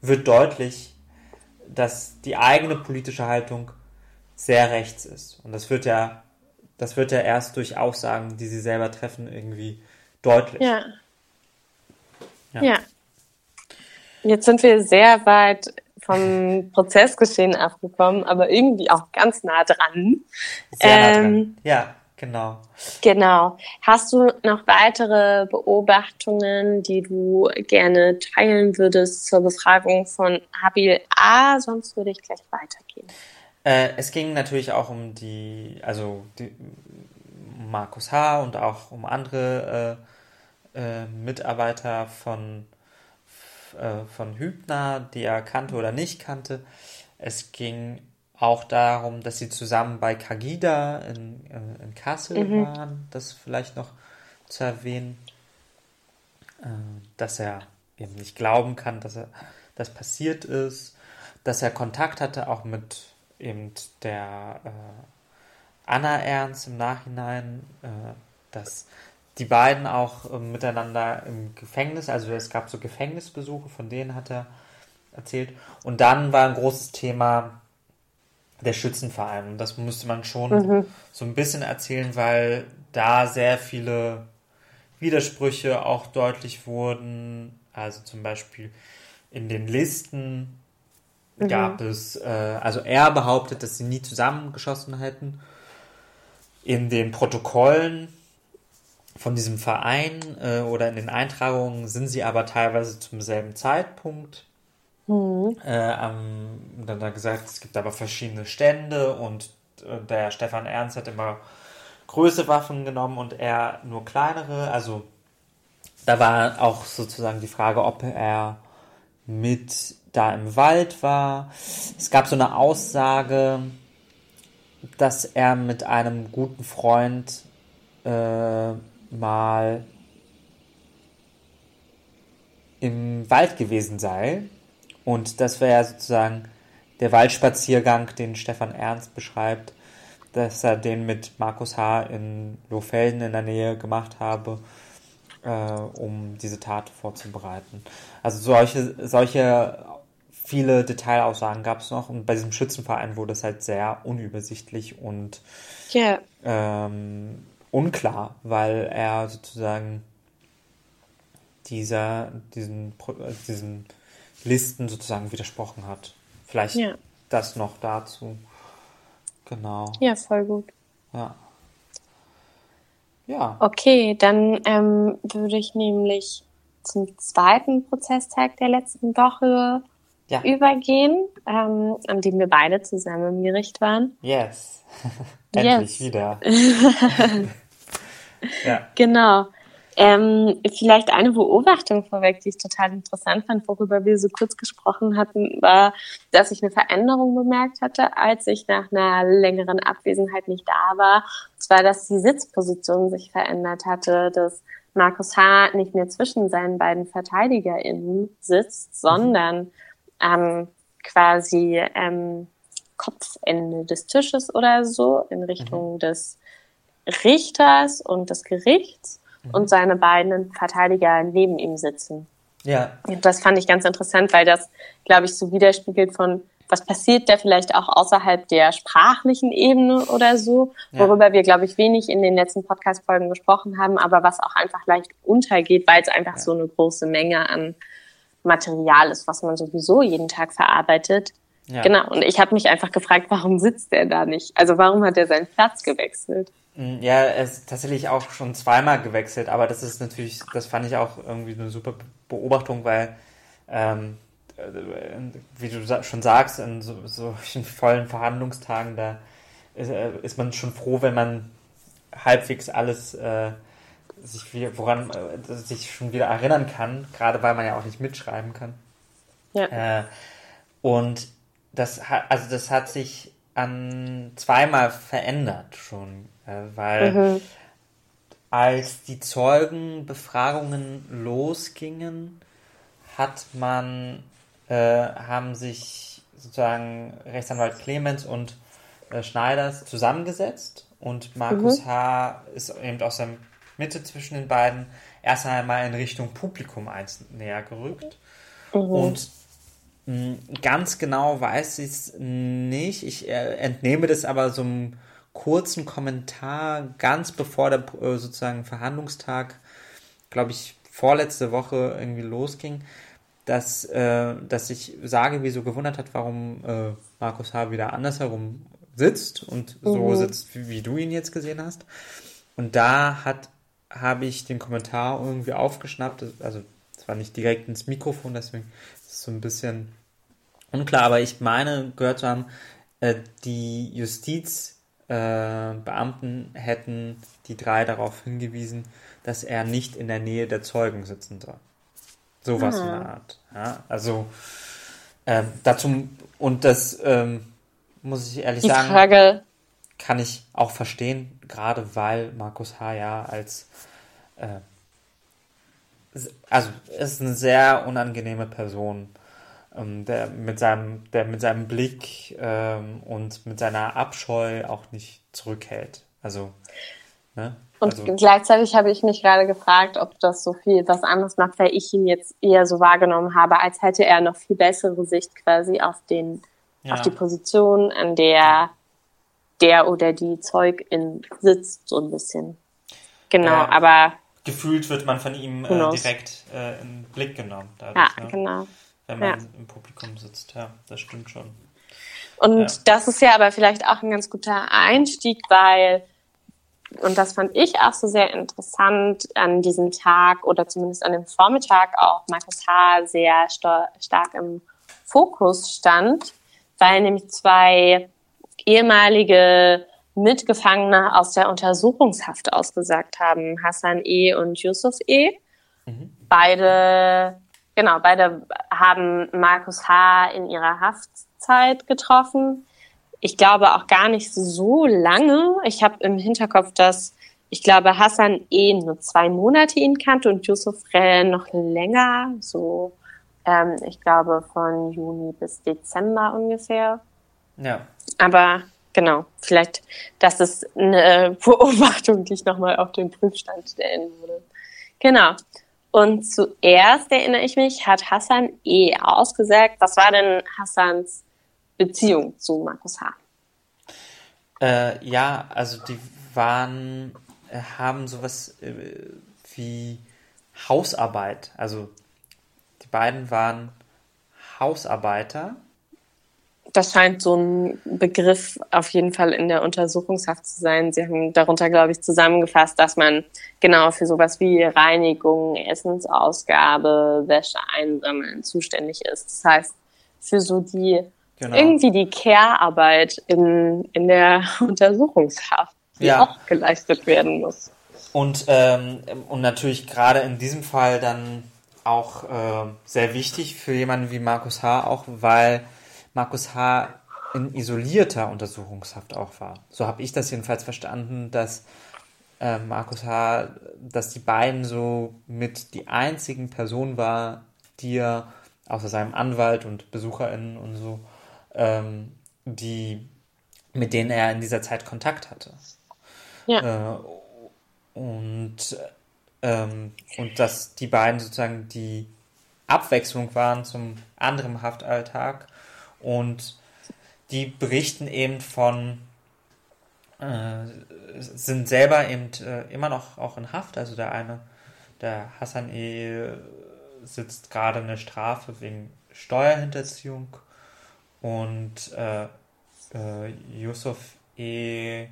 wird deutlich, dass die eigene politische Haltung sehr rechts ist. Und das wird ja, das wird ja erst durch Aussagen, die sie selber treffen, irgendwie deutlich. Ja. Ja. Ja. Jetzt sind wir sehr weit vom Prozessgeschehen abgekommen, aber irgendwie auch ganz nah dran. Sehr nah dran. Ähm, Ja, genau. Genau. Hast du noch weitere Beobachtungen, die du gerne teilen würdest zur Befragung von Habil A? Sonst würde ich gleich weitergehen. Äh, es ging natürlich auch um die, also die, um Markus H. und auch um andere äh, äh, Mitarbeiter von, äh, von Hübner, die er kannte oder nicht kannte. Es ging auch darum, dass sie zusammen bei Kagida in, äh, in Kassel waren, das vielleicht noch zu erwähnen, äh, dass er eben nicht glauben kann, dass er das passiert ist, dass er Kontakt hatte auch mit eben der Anna Ernst im Nachhinein, dass die beiden auch äh, miteinander im Gefängnis, also es gab so Gefängnisbesuche, von denen hat er erzählt. Und dann war ein großes Thema der Schützenverein. Und das musste man schon so ein bisschen erzählen, weil da sehr viele Widersprüche auch deutlich wurden. Also zum Beispiel in den Listen gab es, äh, also er behauptet, dass sie nie zusammengeschossen hätten. In den Protokollen von diesem Verein äh, oder in den Eintragungen sind sie aber teilweise zum selben Zeitpunkt. Äh, am, dann hat er gesagt, es gibt aber verschiedene Stände und äh, der Stefan Ernst hat immer größere Waffen genommen und er nur kleinere. Also da war auch sozusagen die Frage, ob er mit da im Wald war. Es gab so eine Aussage, dass er mit einem guten Freund äh, mal im Wald gewesen sei. Und das wäre ja sozusagen der Waldspaziergang, den Stefan Ernst beschreibt, dass er den mit Markus H. in Lohfelden in der Nähe gemacht habe, äh, um diese Tat vorzubereiten. Also solche, solche viele Detailaussagen gab es noch und bei diesem Schützenverein wurde es halt sehr unübersichtlich und Ja. ähm, unklar, weil er sozusagen dieser, diesen, äh, diesen Listen sozusagen widersprochen hat. Vielleicht Ja. das noch dazu. Genau. Ja, voll gut. Ja. Ja. Okay, dann ähm, würde ich nämlich zum zweiten Prozesstag der letzten Woche Ja. übergehen, ähm, an dem wir beide zusammen im Gericht waren. Yes. *laughs* Endlich Yes. wieder. *laughs* ja. Genau. Ähm, vielleicht eine Beobachtung vorweg, die ich total interessant fand, worüber wir so kurz gesprochen hatten, war, dass ich eine Veränderung bemerkt hatte, als ich nach einer längeren Abwesenheit nicht da war. Und zwar, dass die Sitzposition sich verändert hatte, dass Markus H. nicht mehr zwischen seinen beiden VerteidigerInnen sitzt, sondern ähm, quasi ähm, Kopfende des Tisches oder so in Richtung des Richters und des Gerichts und seine beiden Verteidiger neben ihm sitzen. Ja. Und das fand ich ganz interessant, weil das, glaube ich, so widerspiegelt von, was passiert da vielleicht auch außerhalb der sprachlichen Ebene oder so, Ja. worüber wir, glaube ich, wenig in den letzten Podcast-Folgen gesprochen haben, aber was auch einfach leicht untergeht, weil es einfach so eine große Menge an Material ist, was man sowieso jeden Tag verarbeitet. Ja. Genau, und ich habe mich einfach gefragt, warum sitzt der da nicht? Also warum hat er seinen Platz gewechselt? Mm, Ja, er ist tatsächlich auch schon zweimal gewechselt, aber das ist natürlich, das fand ich auch irgendwie eine super Beobachtung, weil, ähm, äh, wie du schon sagst, in so, solchen vollen Verhandlungstagen, da ist, äh, ist man schon froh, wenn man halbwegs alles äh, sich wieder, woran äh, sich schon wieder erinnern kann, gerade weil man ja auch nicht mitschreiben kann. Ja. Äh, und das hat, also das hat sich an zweimal verändert schon, äh, weil als die Zeugenbefragungen losgingen, hat man, äh, haben sich sozusagen Rechtsanwalt Clemens und äh, Schneiders zusammengesetzt und Markus H. ist eben aus der Mitte zwischen den beiden erst einmal in Richtung Publikum eins näher gerückt. Und mh, ganz genau weiß ich es nicht. Ich äh, entnehme das aber so einem kurzen Kommentar ganz bevor der äh, sozusagen Verhandlungstag, glaube ich, vorletzte Woche irgendwie losging, dass, äh, dass ich sage, wie so gewundert hat, warum äh, Markus H. wieder andersherum sitzt und so sitzt, wie, wie du ihn jetzt gesehen hast. Und da hat habe ich den Kommentar irgendwie aufgeschnappt, also zwar nicht direkt ins Mikrofon, deswegen ist es so ein bisschen unklar, aber ich meine gehört zu haben, äh, die Justizbeamten äh, hätten die drei darauf hingewiesen, dass er nicht in der Nähe der Zeugen sitzen soll. Sowas in der Art. Ja, also ähm, dazu und das ähm, muss ich ehrlich Die sagen, Frage, kann ich auch verstehen, gerade weil Markus H. ja als äh, also ist eine sehr unangenehme Person, der mit seinem, der mit seinem Blick ähm, und mit seiner Abscheu auch nicht zurückhält. Also, ne? und also, gleichzeitig habe ich mich gerade gefragt, ob das so viel was anderes macht, weil ich ihn jetzt eher so wahrgenommen habe, als hätte er noch viel bessere Sicht quasi auf den, ja, auf die Position, an der der oder die Zeugin sitzt, so ein bisschen. Genau, Ja. aber gefühlt wird man von ihm äh, direkt äh, in den Blick genommen, ja, dadurch, ne? genau. Wenn man Ja. im Publikum sitzt. Ja, das stimmt schon. Und Ja. das ist ja aber vielleicht auch ein ganz guter Einstieg, weil, und das fand ich auch so sehr interessant an diesem Tag oder zumindest an dem Vormittag auch Markus H. sehr sta stark im Fokus stand, weil nämlich zwei ehemalige Mitgefangene aus der Untersuchungshaft ausgesagt haben, Hassan E. und Yusuf E. Beide, genau, beide haben Markus H. in ihrer Haftzeit getroffen. Ich glaube auch gar nicht so lange. Ich habe im Hinterkopf, dass ich glaube, Hassan E. nur zwei Monate ihn kannte und Yusuf Rell noch länger, so ähm, ich glaube von Juni bis Dezember ungefähr. Ja. Aber genau, vielleicht, das ist eine *laughs* Beobachtung, die ich nochmal auf den Prüfstand stellen würde. Genau. Und zuerst erinnere ich mich, hat Hassan eh ausgesagt. Was war denn Hassans Beziehung zu Markus H.? Äh, ja, also die waren, äh, haben sowas äh, wie Hausarbeit. Also die beiden waren Hausarbeiter. Das scheint so ein Begriff auf jeden Fall in der Untersuchungshaft zu sein. Sie haben darunter, glaube ich, zusammengefasst, dass man genau für sowas wie Reinigung, Essensausgabe, Wäsche einsammeln zuständig ist. Das heißt, für so die Genau. irgendwie die Care-Arbeit in, in der *laughs* Untersuchungshaft, die Ja. auch geleistet werden muss. Und, ähm, und natürlich gerade in diesem Fall dann auch äh, sehr wichtig für jemanden wie Markus H. auch, weil Markus H. in isolierter Untersuchungshaft auch war. So habe ich das jedenfalls verstanden, dass äh, Markus H., dass die beiden so mit die einzigen Personen war, die er außer seinem Anwalt und BesucherInnen und so, ähm, die, mit denen er in dieser Zeit Kontakt hatte. Ja. Äh, und, ähm, und dass die beiden sozusagen die Abwechslung waren zum anderen Haftalltag und die berichten eben von äh, sind selber eben äh, immer noch auch in Haft. Also der eine, der Hassan E. sitzt gerade eine Strafe wegen Steuerhinterziehung und äh, äh, Yusuf E.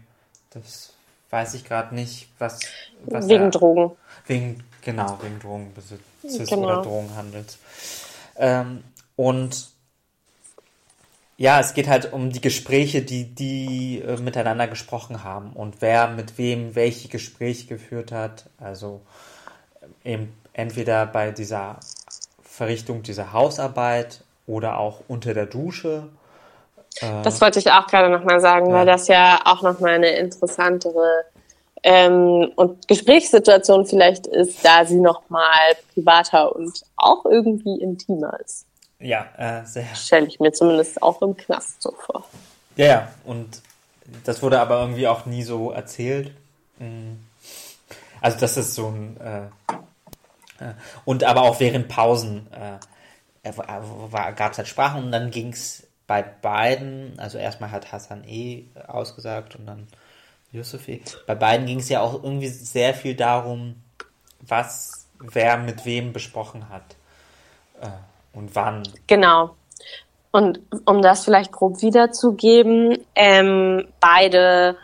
das weiß ich gerade nicht, was, was Wegen er, Drogen. Wegen, genau, wegen Drogenbesitzes Genau. oder Drogenhandels. Ähm, und ja, es geht halt um die Gespräche, die die äh, miteinander gesprochen haben und wer mit wem welche Gespräche geführt hat. Also äh, eben entweder bei dieser Verrichtung dieser Hausarbeit oder auch unter der Dusche. Äh, Das wollte ich auch gerade nochmal sagen, Ja. weil das ja auch nochmal eine interessantere ähm, und Gesprächssituation vielleicht ist, da sie nochmal privater und auch irgendwie intimer ist. Ja, äh, sehr Stelle ich mir zumindest auch im Knast so vor. Ja, ja, und das wurde aber irgendwie auch nie so erzählt. Mm. Also das ist so ein äh, äh, und aber auch während Pausen äh, gab es halt Sprachen und dann ging es bei beiden, also erstmal hat Hassan E ausgesagt und dann Yusuf E. Bei beiden ging es ja auch irgendwie sehr viel darum, was wer mit wem besprochen hat äh, und wann. Genau. Und um das vielleicht grob wiederzugeben, ähm, beide,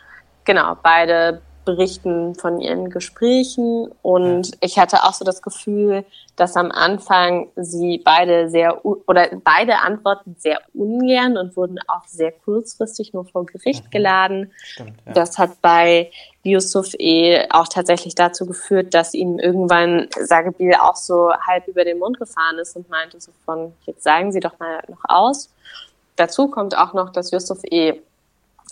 genau, beide berichten von ihren Gesprächen und ich hatte auch so das Gefühl, dass am Anfang sie beide sehr oder beide antworten sehr ungern und wurden auch sehr kurzfristig nur vor Gericht mhm. geladen. Stimmt, ja. Das hat bei Yusuf E auch tatsächlich dazu geführt, dass ihm irgendwann Sagebil auch so halb über den Mund gefahren ist und meinte so von, jetzt sagen Sie doch mal noch aus. Dazu kommt auch noch, dass Yusuf E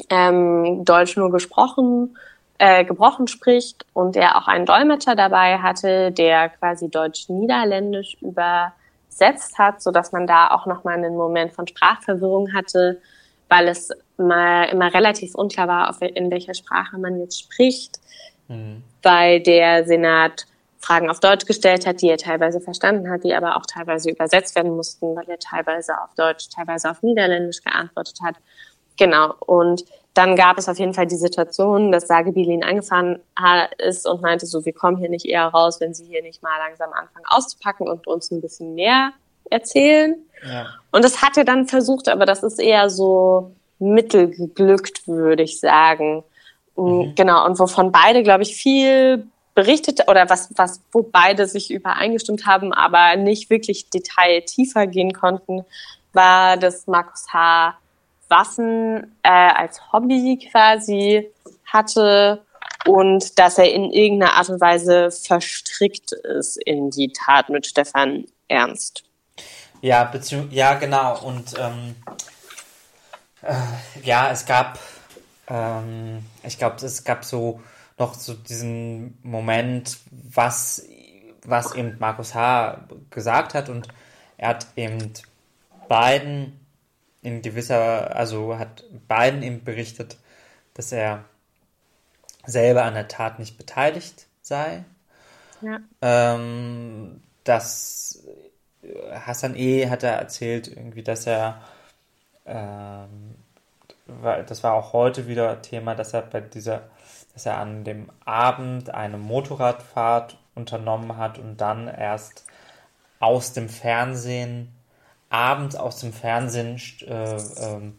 ähm, Deutsch nur gesprochen äh, gebrochen spricht und der auch einen Dolmetscher dabei hatte, der quasi Deutsch-Niederländisch übersetzt hat, so dass man da auch nochmal einen Moment von Sprachverwirrung hatte, weil es mal immer relativ unklar war, in welcher Sprache man jetzt spricht, mhm. weil der Senat Fragen auf Deutsch gestellt hat, die er teilweise verstanden hat, die aber auch teilweise übersetzt werden mussten, weil er teilweise auf Deutsch, teilweise auf Niederländisch geantwortet hat. Genau. Und dann gab es auf jeden Fall die Situation, dass Sagebilin angefahren ist und meinte so, wir kommen hier nicht eher raus, wenn Sie hier nicht mal langsam anfangen auszupacken und uns ein bisschen mehr erzählen. Ja. Und das hat er dann versucht, aber das ist eher so mittelgeglückt, würde ich sagen. Mhm. Genau, und wovon beide, glaube ich, viel berichtet oder was, was, wo beide sich übereingestimmt haben, aber nicht wirklich detail tiefer gehen konnten, war, dass Markus H Waffen äh, als Hobby quasi hatte und dass er in irgendeiner Art und Weise verstrickt ist in die Tat mit Stefan Ernst. Ja, ja genau. Und ähm, äh, ja, es gab, ähm, ich glaube, es gab so noch so diesen Moment, was, was eben Markus H. gesagt hat und er hat eben beiden in gewisser, also hat beiden eben berichtet, dass er selber an der Tat nicht beteiligt sei. Ja. Ähm, dass Hassan E. hat er erzählt, irgendwie, dass er, ähm, das war auch heute wieder Thema, dass er bei dieser, dass er an dem Abend eine Motorradfahrt unternommen hat und dann erst aus dem Fernsehen abends aus dem Fernsehen äh, äh,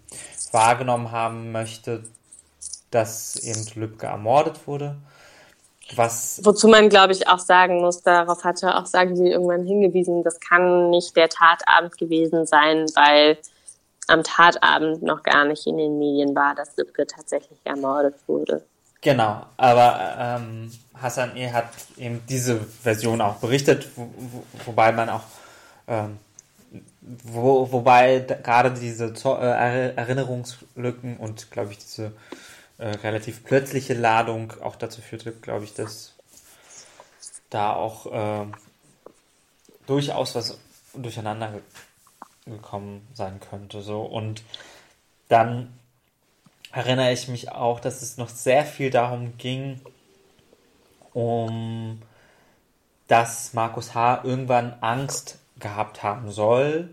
wahrgenommen haben möchte, dass eben Lübcke ermordet wurde. Was Wozu man, glaube ich, auch sagen muss, darauf hatte auch sagen sie irgendwann hingewiesen, das kann nicht der Tatabend gewesen sein, weil am Tatabend noch gar nicht in den Medien war, dass Lübcke tatsächlich ermordet wurde. Genau, aber ähm, Hassan E. hat eben diese Version auch berichtet, wo, wo, wobei man auch ähm, wo, wobei gerade diese äh, Erinnerungslücken und, glaube ich, diese äh, relativ plötzliche Ladung auch dazu führte, glaube ich, dass da auch äh, durchaus was durcheinander gekommen sein könnte. So. Und dann erinnere ich mich auch, dass es noch sehr viel darum ging, um dass Markus H. irgendwann Angst gehabt haben soll,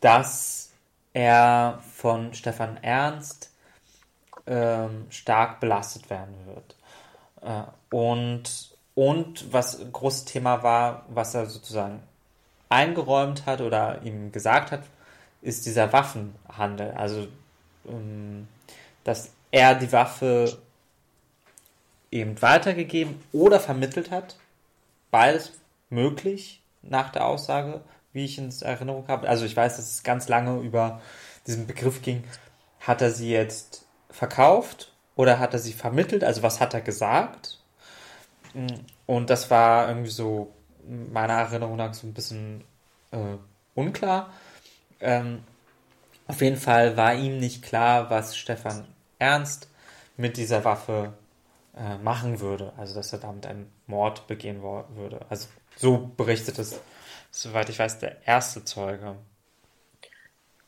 dass er von Stefan Ernst ähm, stark belastet werden wird. Äh, und, und was ein großes Thema war, was er sozusagen eingeräumt hat oder ihm gesagt hat, ist dieser Waffenhandel. Also, ähm, dass er die Waffe eben weitergegeben oder vermittelt hat. Beides möglich nach der Aussage, wie ich in Erinnerung habe. Also ich weiß, dass es ganz lange über diesen Begriff ging. Hat er sie jetzt verkauft oder hat er sie vermittelt? Also was hat er gesagt? Und das war irgendwie so meiner Erinnerung nach so ein bisschen äh, unklar. Ähm, auf jeden Fall war ihm nicht klar, was Stefan Ernst mit dieser Waffe äh, machen würde. Also dass er damit einen Mord begehen würde. Also so berichtet es, soweit ich weiß, der erste Zeuge.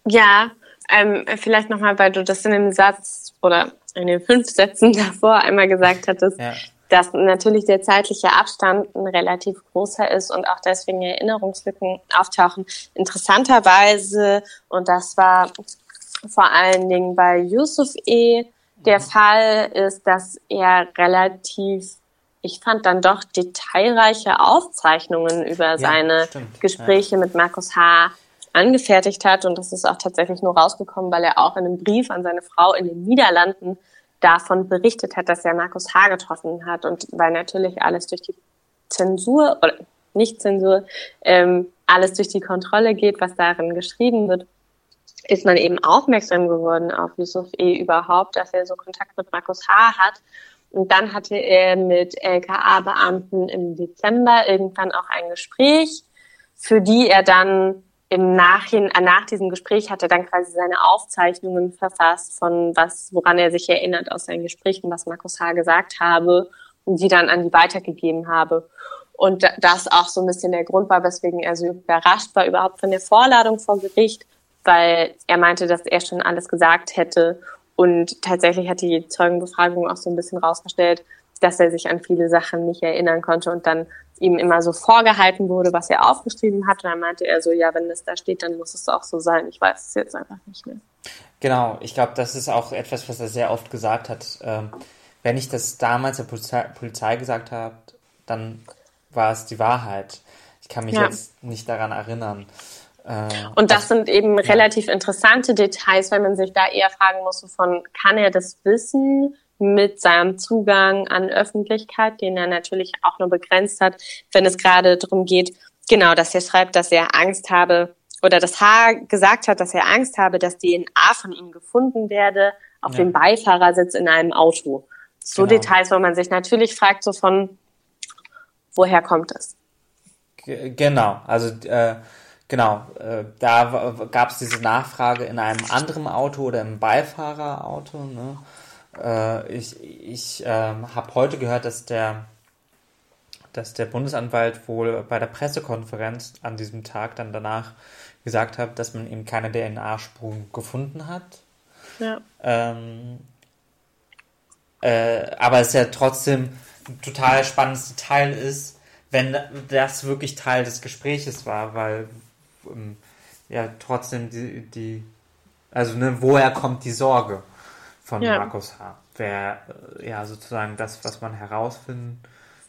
Ja, Ähm, vielleicht nochmal, weil du das in dem Satz oder in den fünf Sätzen *laughs* davor einmal gesagt hattest, ja. dass natürlich der zeitliche Abstand ein relativ großer ist und auch deswegen Erinnerungslücken auftauchen. Interessanterweise, und das war vor allen Dingen bei Yusuf E. der mhm. Fall, ist, dass er relativ ich fand dann doch detailreiche Aufzeichnungen über ja, seine stimmt, Gespräche ja. mit Markus H. angefertigt hat. Und das ist auch tatsächlich nur rausgekommen, weil er auch in einem Brief an seine Frau in den Niederlanden davon berichtet hat, dass er Markus H. getroffen hat. Und weil natürlich alles durch die Zensur oder nicht Zensur, ähm, alles durch die Kontrolle geht, was darin geschrieben wird, ist man eben aufmerksam geworden auf Yusuf E. überhaupt, dass er so Kontakt mit Markus H. hat und dann hatte er mit LKA-Beamten im Dezember irgendwann auch ein Gespräch, für die er dann im Nachhinein, nach diesem Gespräch hat er dann quasi seine Aufzeichnungen verfasst von was, woran er sich erinnert aus seinen Gesprächen, was Markus H. gesagt habe und sie dann an die weitergegeben habe. Und das auch so ein bisschen der Grund war, weswegen er so überrascht war überhaupt von der Vorladung vor Gericht, weil er meinte, dass er schon alles gesagt hätte und tatsächlich hat die Zeugenbefragung auch so ein bisschen rausgestellt, dass er sich an viele Sachen nicht erinnern konnte und dann ihm immer so vorgehalten wurde, was er aufgeschrieben hat. Und dann meinte er so, ja, wenn das da steht, dann muss es auch so sein. Ich weiß es jetzt einfach nicht mehr. Genau, ich glaube, das ist auch etwas, was er sehr oft gesagt hat. Ähm, wenn ich das damals der Polizei, Polizei gesagt habe, dann war es die Wahrheit. Ich kann mich ja. jetzt nicht daran erinnern. Äh, und das sind eben ja. relativ interessante Details, weil man sich da eher fragen muss, von kann er das wissen mit seinem Zugang an Öffentlichkeit, den er natürlich auch nur begrenzt hat, wenn es gerade darum geht, genau, dass er schreibt, dass er Angst habe oder das H gesagt hat, dass er Angst habe, dass DNA von ihm gefunden werde auf ja. dem Beifahrersitz in einem Auto. So genau. Details, wo man sich natürlich fragt, so von woher kommt es? Genau, also äh, Genau, äh, da gab es diese Nachfrage in einem anderen Auto oder im Beifahrerauto. Ne? Äh, ich ich äh, habe heute gehört, dass der, dass der Bundesanwalt wohl bei der Pressekonferenz an diesem Tag dann danach gesagt hat, dass man eben keine DNA-Spuren gefunden hat. Ja. Ähm, äh, aber es ja trotzdem ein total spannendes Detail ist, wenn das wirklich Teil des Gespräches war, weil ähm, ja trotzdem die, die also ne, woher kommt die Sorge von ja. Markus H. Wäre äh, ja sozusagen das, was man herausfinden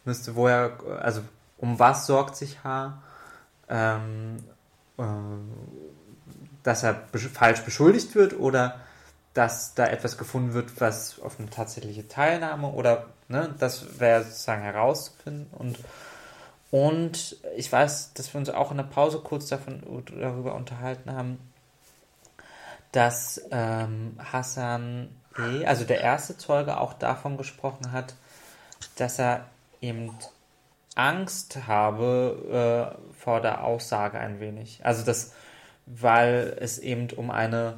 müsste, woher, also um was sorgt sich H. Ähm, äh, dass er be falsch beschuldigt wird oder dass da etwas gefunden wird, was auf eine tatsächliche Teilnahme oder ne, das wäre sozusagen herauszufinden und und ich weiß, dass wir uns auch in der Pause kurz davon, darüber unterhalten haben, dass ähm, Hassan E., also der erste Zeuge, auch davon gesprochen hat, dass er eben Angst habe äh, vor der Aussage ein wenig. Also das, weil es eben um eine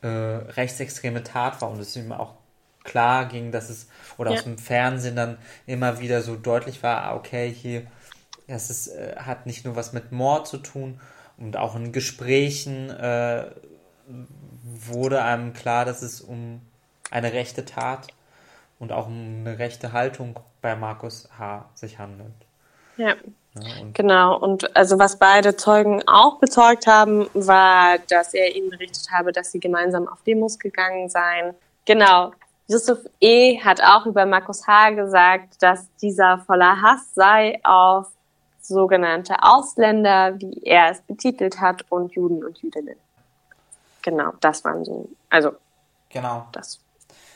äh, rechtsextreme Tat war und es ihm auch klar ging, dass es, oder ja. aus dem Fernsehen dann immer wieder so deutlich war, ah, okay, hier, das ist, äh, hat nicht nur was mit Mord zu tun und auch in Gesprächen äh, wurde einem klar, dass es um eine rechte Tat und auch um eine rechte Haltung bei Markus H. sich handelt. Ja. ja und genau, und also was beide Zeugen auch bezeugt haben, war, dass er ihnen berichtet habe, dass sie gemeinsam auf Demos gegangen seien. Genau, Yusuf E. hat auch über Markus H. gesagt, dass dieser voller Hass sei auf sogenannte Ausländer, wie er es betitelt hat, und Juden und Jüdinnen. Genau, das waren so, also. Genau. Das.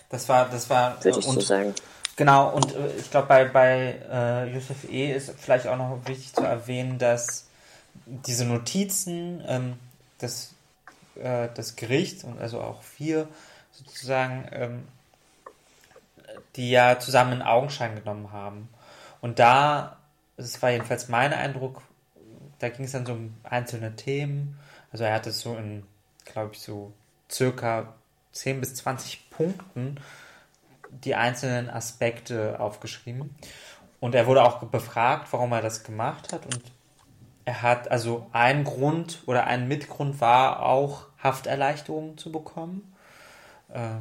Das war, das war. Würde ich und, so sagen. Genau, und äh, ich glaube, bei, bei äh, Yusuf E. ist vielleicht auch noch wichtig zu erwähnen, dass diese Notizen ähm, des, äh, des Gerichts und also auch vier sozusagen ähm, die ja zusammen in Augenschein genommen haben. Und da, das war jedenfalls mein Eindruck, da ging es dann so um einzelne Themen. Also er hat es so in, glaube ich, so circa 10 bis 20 Punkten die einzelnen Aspekte aufgeschrieben. Und er wurde auch befragt, warum er das gemacht hat. Und er hat, also ein Grund oder ein Mitgrund war auch Hafterleichterungen zu bekommen. Äh,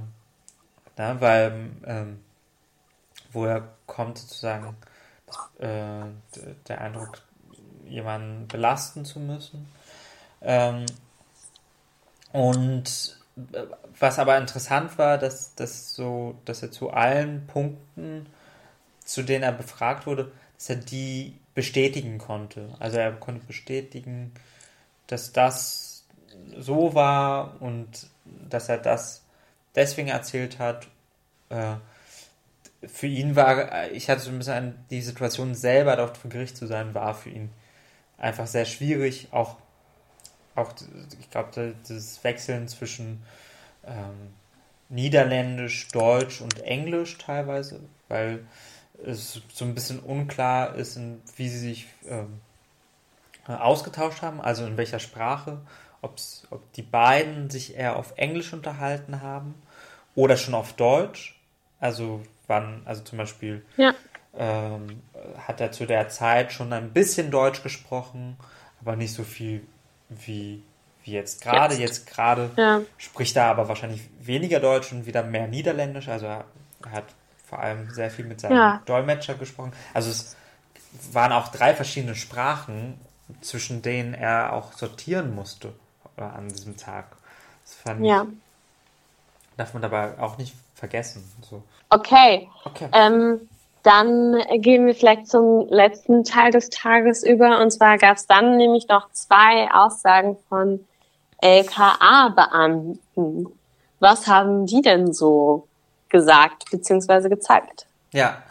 na, weil, ähm, woher kommt sozusagen äh, der Eindruck, jemanden belasten zu müssen. Ähm, und äh, was aber interessant war, dass, dass, so, dass er zu allen Punkten, zu denen er befragt wurde, dass er die bestätigen konnte. Also er konnte bestätigen, dass das so war und dass er das deswegen erzählt hat. Äh, für ihn war, ich hatte so ein bisschen die Situation selber dort vor Gericht zu sein, war für ihn einfach sehr schwierig. Auch, auch ich glaube, das Wechseln zwischen ähm, Niederländisch, Deutsch und Englisch teilweise, weil es so ein bisschen unklar ist, wie sie sich ähm, ausgetauscht haben, also in welcher Sprache, ob's, ob die beiden sich eher auf Englisch unterhalten haben oder schon auf Deutsch. Also wann, also zum Beispiel ja. ähm, hat er zu der Zeit schon ein bisschen Deutsch gesprochen, aber nicht so viel wie, wie jetzt gerade. Jetzt gerade ja. spricht er aber wahrscheinlich weniger Deutsch und wieder mehr Niederländisch. Also er, er hat vor allem sehr viel mit seinem Ja. Dolmetscher gesprochen. Also es waren auch drei verschiedene Sprachen, zwischen denen er auch sortieren musste äh, an diesem Tag. Das fand Ja. ich, darf man dabei auch nicht vergessen. So. Okay. Okay. Ähm, dann gehen wir vielleicht zum letzten Teil des Tages über. Und zwar gab es dann nämlich noch zwei Aussagen von LKA-Beamten. Was haben die denn so gesagt bzw. gezeigt? Ja,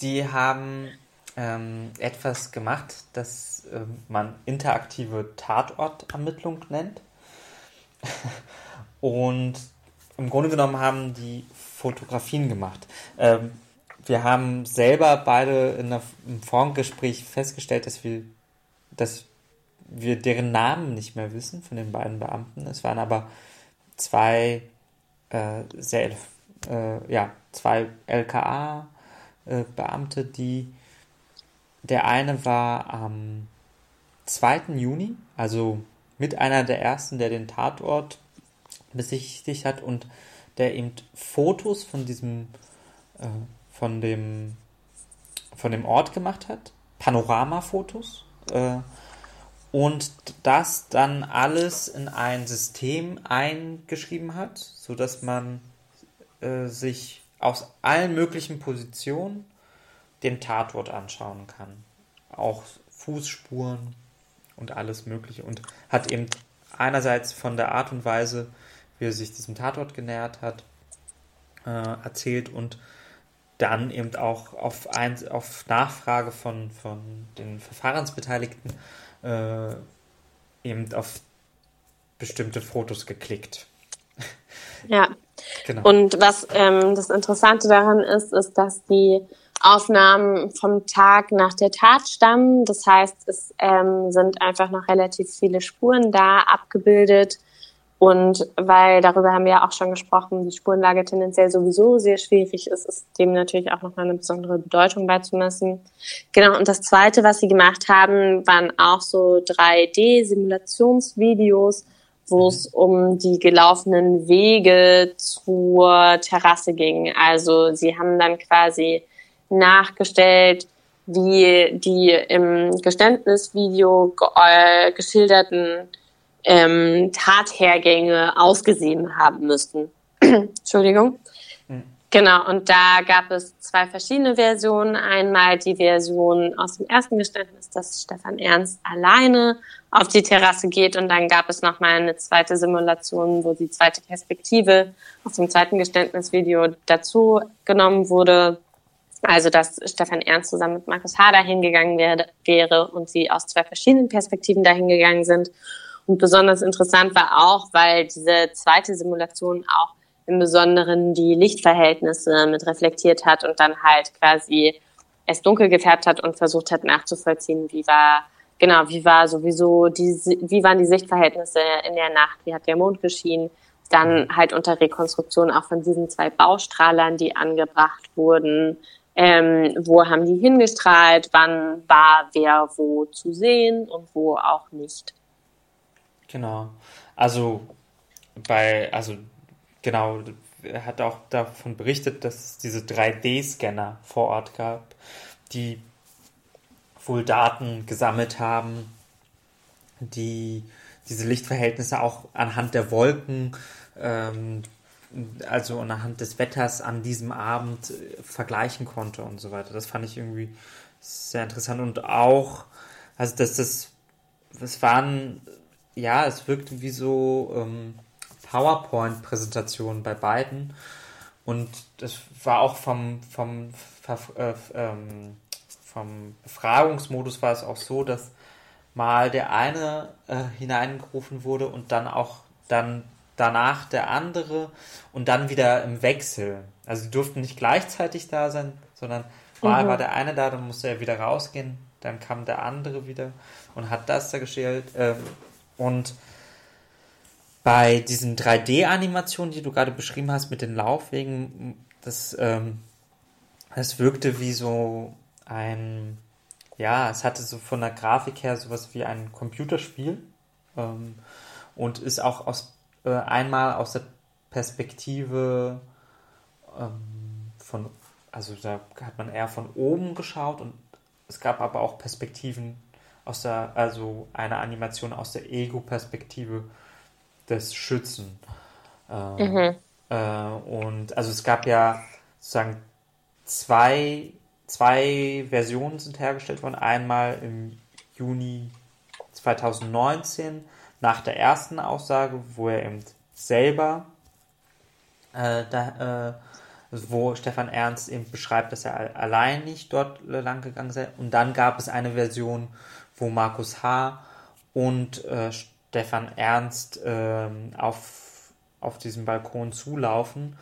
die haben ähm, etwas gemacht, das ähm, man interaktive Tatortermittlung nennt. *laughs* Und im Grunde genommen haben die Fotografien gemacht. Ähm, wir haben selber beide in der, im Vorgespräch festgestellt, dass wir, dass wir deren Namen nicht mehr wissen von den beiden Beamten. Es waren aber zwei äh, sehr, äh, ja, zwei LKA-Beamte, die der eine war am 2. Juni, also mit einer der ersten, der den Tatort besichtigt hat und der eben Fotos von diesem, äh, von dem, von dem Ort gemacht hat, Panoramafotos, äh, und das dann alles in ein System eingeschrieben hat, so dass man äh, sich aus allen möglichen Positionen den Tatort anschauen kann. Auch Fußspuren und alles Mögliche. Und hat eben einerseits von der Art und Weise, wie er sich diesem Tatort genähert hat, äh, erzählt und dann eben auch auf, ein, auf Nachfrage von, von den Verfahrensbeteiligten äh, eben auf bestimmte Fotos geklickt. Ja. *laughs* Genau. Und was ähm, das Interessante daran ist, ist, dass die Aufnahmen vom Tag nach der Tat stammen. Das heißt, es ähm, sind einfach noch relativ viele Spuren da abgebildet. Und weil darüber haben wir ja auch schon gesprochen, die Spurenlage tendenziell sowieso sehr schwierig ist, ist dem natürlich auch nochmal eine besondere Bedeutung beizumessen. Genau, und das Zweite, was sie gemacht haben, waren auch so 3D-Simulationsvideos, wo es um die gelaufenen Wege zur Terrasse ging. Also sie haben dann quasi nachgestellt, wie die im Geständnisvideo ge äh, geschilderten ähm, Tathergänge ausgesehen haben müssten. *clears throat* Entschuldigung. Mhm. Genau, und da gab es zwei verschiedene Versionen. Einmal die Version aus dem ersten Geständnis, dass Stefan Ernst alleine auf die Terrasse geht und dann gab es nochmal eine zweite Simulation, wo die zweite Perspektive aus dem zweiten Geständnisvideo dazu genommen wurde. Also, dass Stefan Ernst zusammen mit Markus Hader hingegangen wär, wäre und sie aus zwei verschiedenen Perspektiven dahin gegangen sind. Und besonders interessant war auch, weil diese zweite Simulation auch im Besonderen die Lichtverhältnisse mit reflektiert hat und dann halt quasi es dunkel gefärbt hat und versucht hat nachzuvollziehen, wie war genau, wie war sowieso die, wie waren die Sichtverhältnisse in der Nacht, wie hat der Mond geschienen, dann halt unter Rekonstruktion auch von diesen zwei Baustrahlern, die angebracht wurden, ähm, wo haben die hingestrahlt, wann war wer wo zu sehen und wo auch nicht. Genau. Also bei, also genau, er hat auch davon berichtet, dass es diese 3D-Scanner vor Ort gab, die wohl Daten gesammelt haben, die diese Lichtverhältnisse auch anhand der Wolken, ähm, also anhand des Wetters an diesem Abend äh, vergleichen konnte und so weiter. Das fand ich irgendwie sehr interessant und auch, also dass das, das waren, ja, es wirkte wie so ähm, PowerPoint-Präsentationen bei beiden und das war auch vom, vom, äh, ähm, vom Befragungsmodus war es auch so, dass mal der eine äh, hineingerufen wurde und dann auch dann danach der andere und dann wieder im Wechsel. Also sie durften nicht gleichzeitig da sein, sondern mal mhm. war der eine da, dann musste er wieder rausgehen, dann kam der andere wieder und hat das da gestellt. Ähm, und bei diesen 3D-Animationen, die du gerade beschrieben hast mit den Laufwegen, das, ähm, das wirkte wie so ein, ja, es hatte so von der Grafik her sowas wie ein Computerspiel ähm, und ist auch aus, äh, einmal aus der Perspektive ähm, von, also da hat man eher von oben geschaut und es gab aber auch Perspektiven aus der, also eine Animation aus der Ego-Perspektive des Schützen. Äh, mhm. äh, und also es gab ja sozusagen zwei zwei Versionen sind hergestellt worden. Einmal im Juni 2019 nach der ersten Aussage, wo er eben selber, äh, da, äh, wo Stefan Ernst eben beschreibt, dass er allein nicht dort lang gegangen sei. Und dann gab es eine Version, wo Markus H. und äh, Stefan Ernst ähm, auf, auf diesem Balkon zulaufen,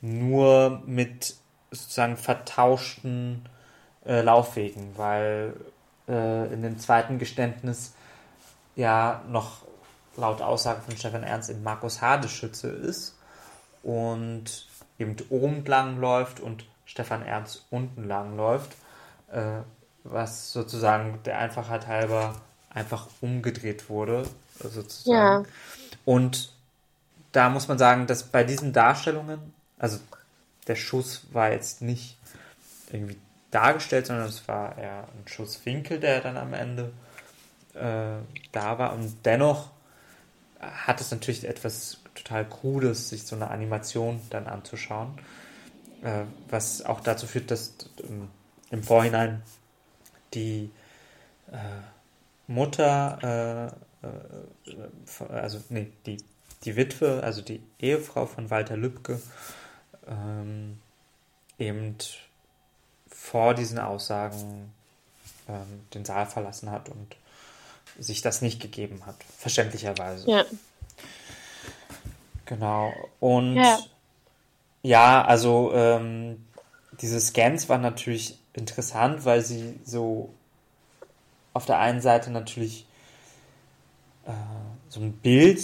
nur mit sozusagen vertauschten äh, Laufwegen, weil äh, in dem zweiten Geständnis ja noch laut Aussage von Stefan Ernst in Markus Hade Schütze ist und eben oben lang läuft und Stefan Ernst unten lang läuft, äh, was sozusagen der Einfachheit halber einfach umgedreht wurde, sozusagen. Ja. Und da muss man sagen, dass bei diesen Darstellungen, also der Schuss war jetzt nicht irgendwie dargestellt, sondern es war eher ein Schusswinkel, der dann am Ende äh, da war. Und dennoch hat es natürlich etwas total Krudes, sich so eine Animation dann anzuschauen, äh, was auch dazu führt, dass ähm, im Vorhinein die äh, Mutter, äh, äh, also nee, die, die Witwe, also die Ehefrau von Walter Lübcke, ähm, eben vor diesen Aussagen ähm, den Saal verlassen hat und sich das nicht gegeben hat, verständlicherweise. Ja. Genau. Und ja, ja also ähm, diese Scans waren natürlich interessant, weil sie so auf der einen Seite natürlich äh, so ein Bild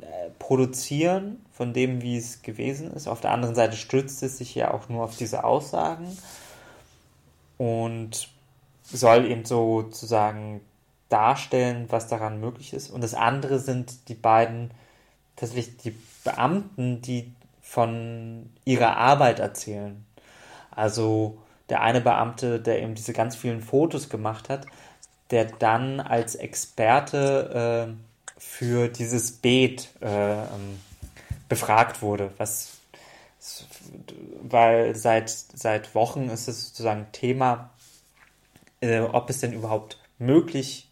äh, produzieren von dem, wie es gewesen ist. Auf der anderen Seite stützt es sich ja auch nur auf diese Aussagen und soll eben sozusagen darstellen, was daran möglich ist. Und das andere sind die beiden, tatsächlich die Beamten, die von ihrer Arbeit erzählen. Also der eine Beamte, der eben diese ganz vielen Fotos gemacht hat, der dann als Experte äh, für dieses Beet äh, ähm, befragt wurde, was weil seit, seit Wochen ist es sozusagen Thema, äh, ob es denn überhaupt möglich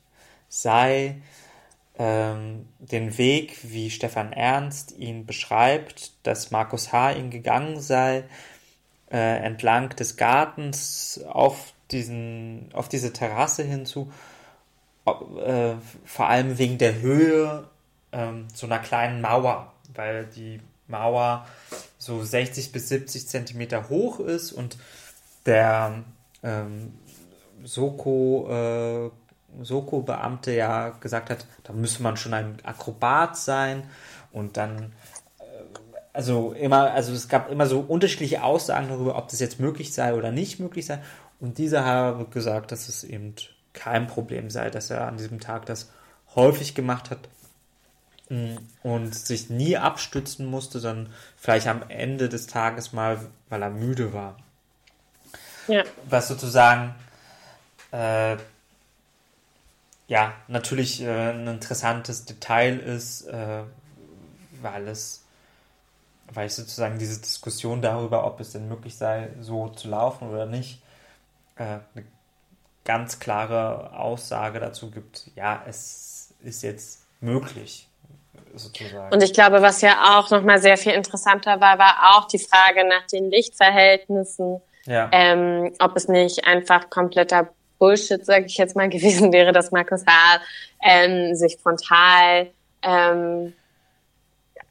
sei, ähm, den Weg, wie Stefan Ernst ihn beschreibt, dass Markus H. ihn gegangen sei, äh, entlang des Gartens auf, diesen, auf diese Terrasse hinzu, äh, vor allem wegen der Höhe äh, so einer kleinen Mauer, weil die Mauer so 60 bis 70 Zentimeter hoch ist und der ähm, Soko, äh, Soko-Beamte ja gesagt hat, da müsste man schon ein Akrobat sein und dann äh, also immer, also es gab immer so unterschiedliche Aussagen darüber, ob das jetzt möglich sei oder nicht möglich sei. Und dieser habe gesagt, dass es eben kein Problem sei, dass er an diesem Tag das häufig gemacht hat mm, und sich nie abstützen musste, sondern vielleicht am Ende des Tages mal, weil er müde war. Ja. Was sozusagen äh, ja natürlich äh, ein interessantes Detail ist, äh, weil es weil ich sozusagen diese Diskussion darüber, ob es denn möglich sei, so zu laufen oder nicht, äh, eine ganz klare Aussage dazu gibt, ja, es ist jetzt möglich, sozusagen. Und ich glaube, was ja auch nochmal sehr viel interessanter war, war auch die Frage nach den Lichtverhältnissen, ja. ähm, ob es nicht einfach kompletter Bullshit, sage ich jetzt mal, *laughs* gewesen wäre, dass Markus H. Ähm, sich frontal ähm,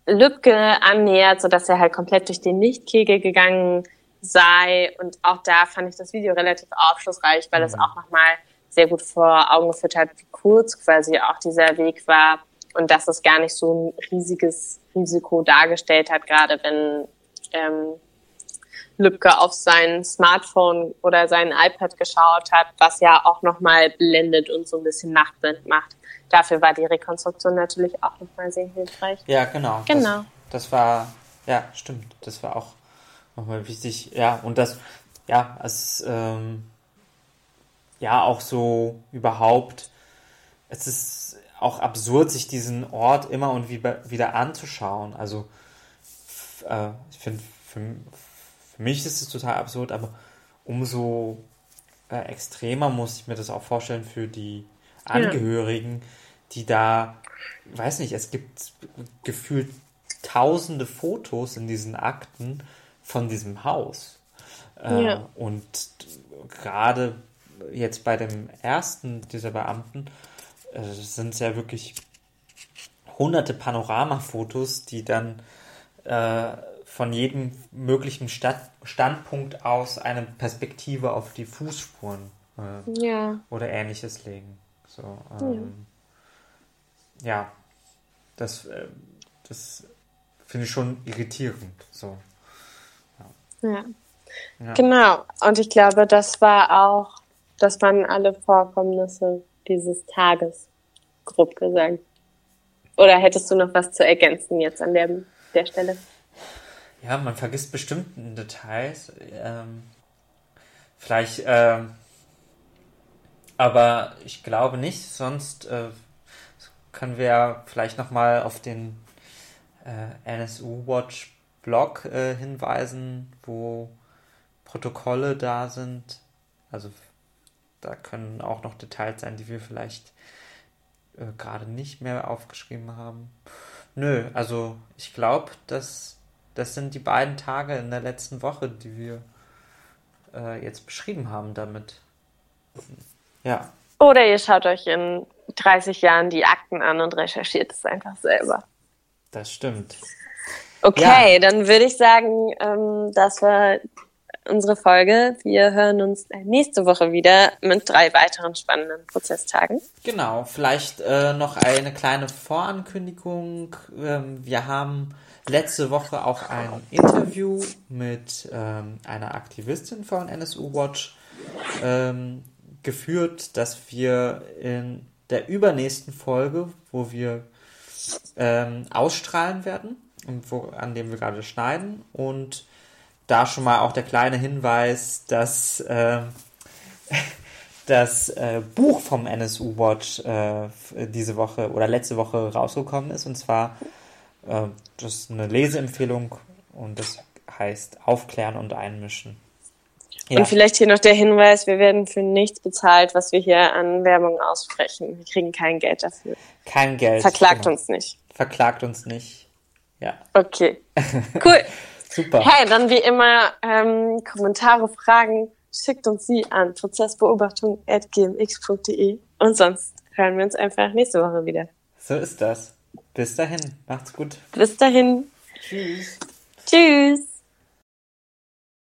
Lübcke annähert, so dass er halt komplett durch den Lichtkegel gegangen sei. Und auch da fand ich das Video relativ aufschlussreich, weil es Mhm. auch nochmal sehr gut vor Augen geführt hat, wie kurz quasi auch dieser Weg war und dass es gar nicht so ein riesiges Risiko dargestellt hat, gerade wenn ähm, Lübcke auf sein Smartphone oder sein iPad geschaut hat, was ja auch nochmal blendet und so ein bisschen nachtblind macht. Dafür war die Rekonstruktion natürlich auch nochmal sehr hilfreich. Ja, genau. Genau. Das, das war, ja, stimmt. Das war auch nochmal wichtig. Ja, und das, ja, es, ähm, ja, auch so überhaupt, es ist auch absurd, sich diesen Ort immer und wieder, anzuschauen. Also, äh, ich finde, für, mich ist es total absurd, aber umso äh, extremer muss ich mir das auch vorstellen für die Angehörigen, die da, weiß nicht, es gibt gefühlt tausende Fotos in diesen Akten von diesem Haus. Äh, Ja. Und gerade jetzt bei dem ersten dieser Beamten äh, sind es ja wirklich hunderte Panoramafotos, die dann äh, von jedem möglichen Stadt Standpunkt aus eine Perspektive auf die Fußspuren äh, Ja. oder ähnliches legen. So, ähm, ja. das, äh, das finde ich schon irritierend. So. Ja. Ja. Genau. Und ich glaube, das war auch, das waren alle Vorkommnisse dieses Tages, grob gesagt. Oder hättest du noch was zu ergänzen jetzt an der, der Stelle? Ja, man vergisst bestimmten Details. Ähm, vielleicht, ähm, aber ich glaube nicht. Sonst äh, können wir vielleicht nochmal auf den äh, NSU Watch Blog äh, hinweisen, wo Protokolle da sind. Also da können auch noch Details sein, die wir vielleicht äh, gerade nicht mehr aufgeschrieben haben. Nö, also ich glaube, dass das sind die beiden Tage in der letzten Woche, die wir äh, jetzt beschrieben haben damit. Ja, Oder ihr schaut euch in 30 Jahren die Akten an und recherchiert es einfach selber. das stimmt. Okay, dann würde ich sagen, ähm, das war unsere Folge. Wir hören uns nächste Woche wieder mit drei weiteren spannenden Prozesstagen. Genau, vielleicht äh, noch eine kleine Vorankündigung. Ähm, wir haben letzte Woche auch ein Interview mit ähm, einer Aktivistin von NSU Watch ähm, geführt, dass wir in der übernächsten Folge, wo wir ähm, ausstrahlen werden und wo, an dem wir gerade schneiden und da schon mal auch der kleine Hinweis, dass ähm, *laughs* das äh, Buch vom NSU Watch äh, diese Woche oder letzte Woche rausgekommen ist. Und zwar, äh, das ist eine Leseempfehlung und das heißt Aufklären und Einmischen. Ja, Und vielleicht hier noch der Hinweis, wir werden für nichts bezahlt, was wir hier an Werbung aussprechen. Wir kriegen kein Geld dafür. kein Geld. Verklagt genau. uns nicht. Verklagt uns nicht. Ja, Okay. *laughs* Cool. super. Hey, dann wie immer ähm, Kommentare, Fragen, schickt uns sie an prozessbeobachtung.gmx.de und sonst hören wir uns einfach nächste Woche wieder. So ist das. Bis dahin. Macht's gut. Bis dahin. Tschüss. Tschüss.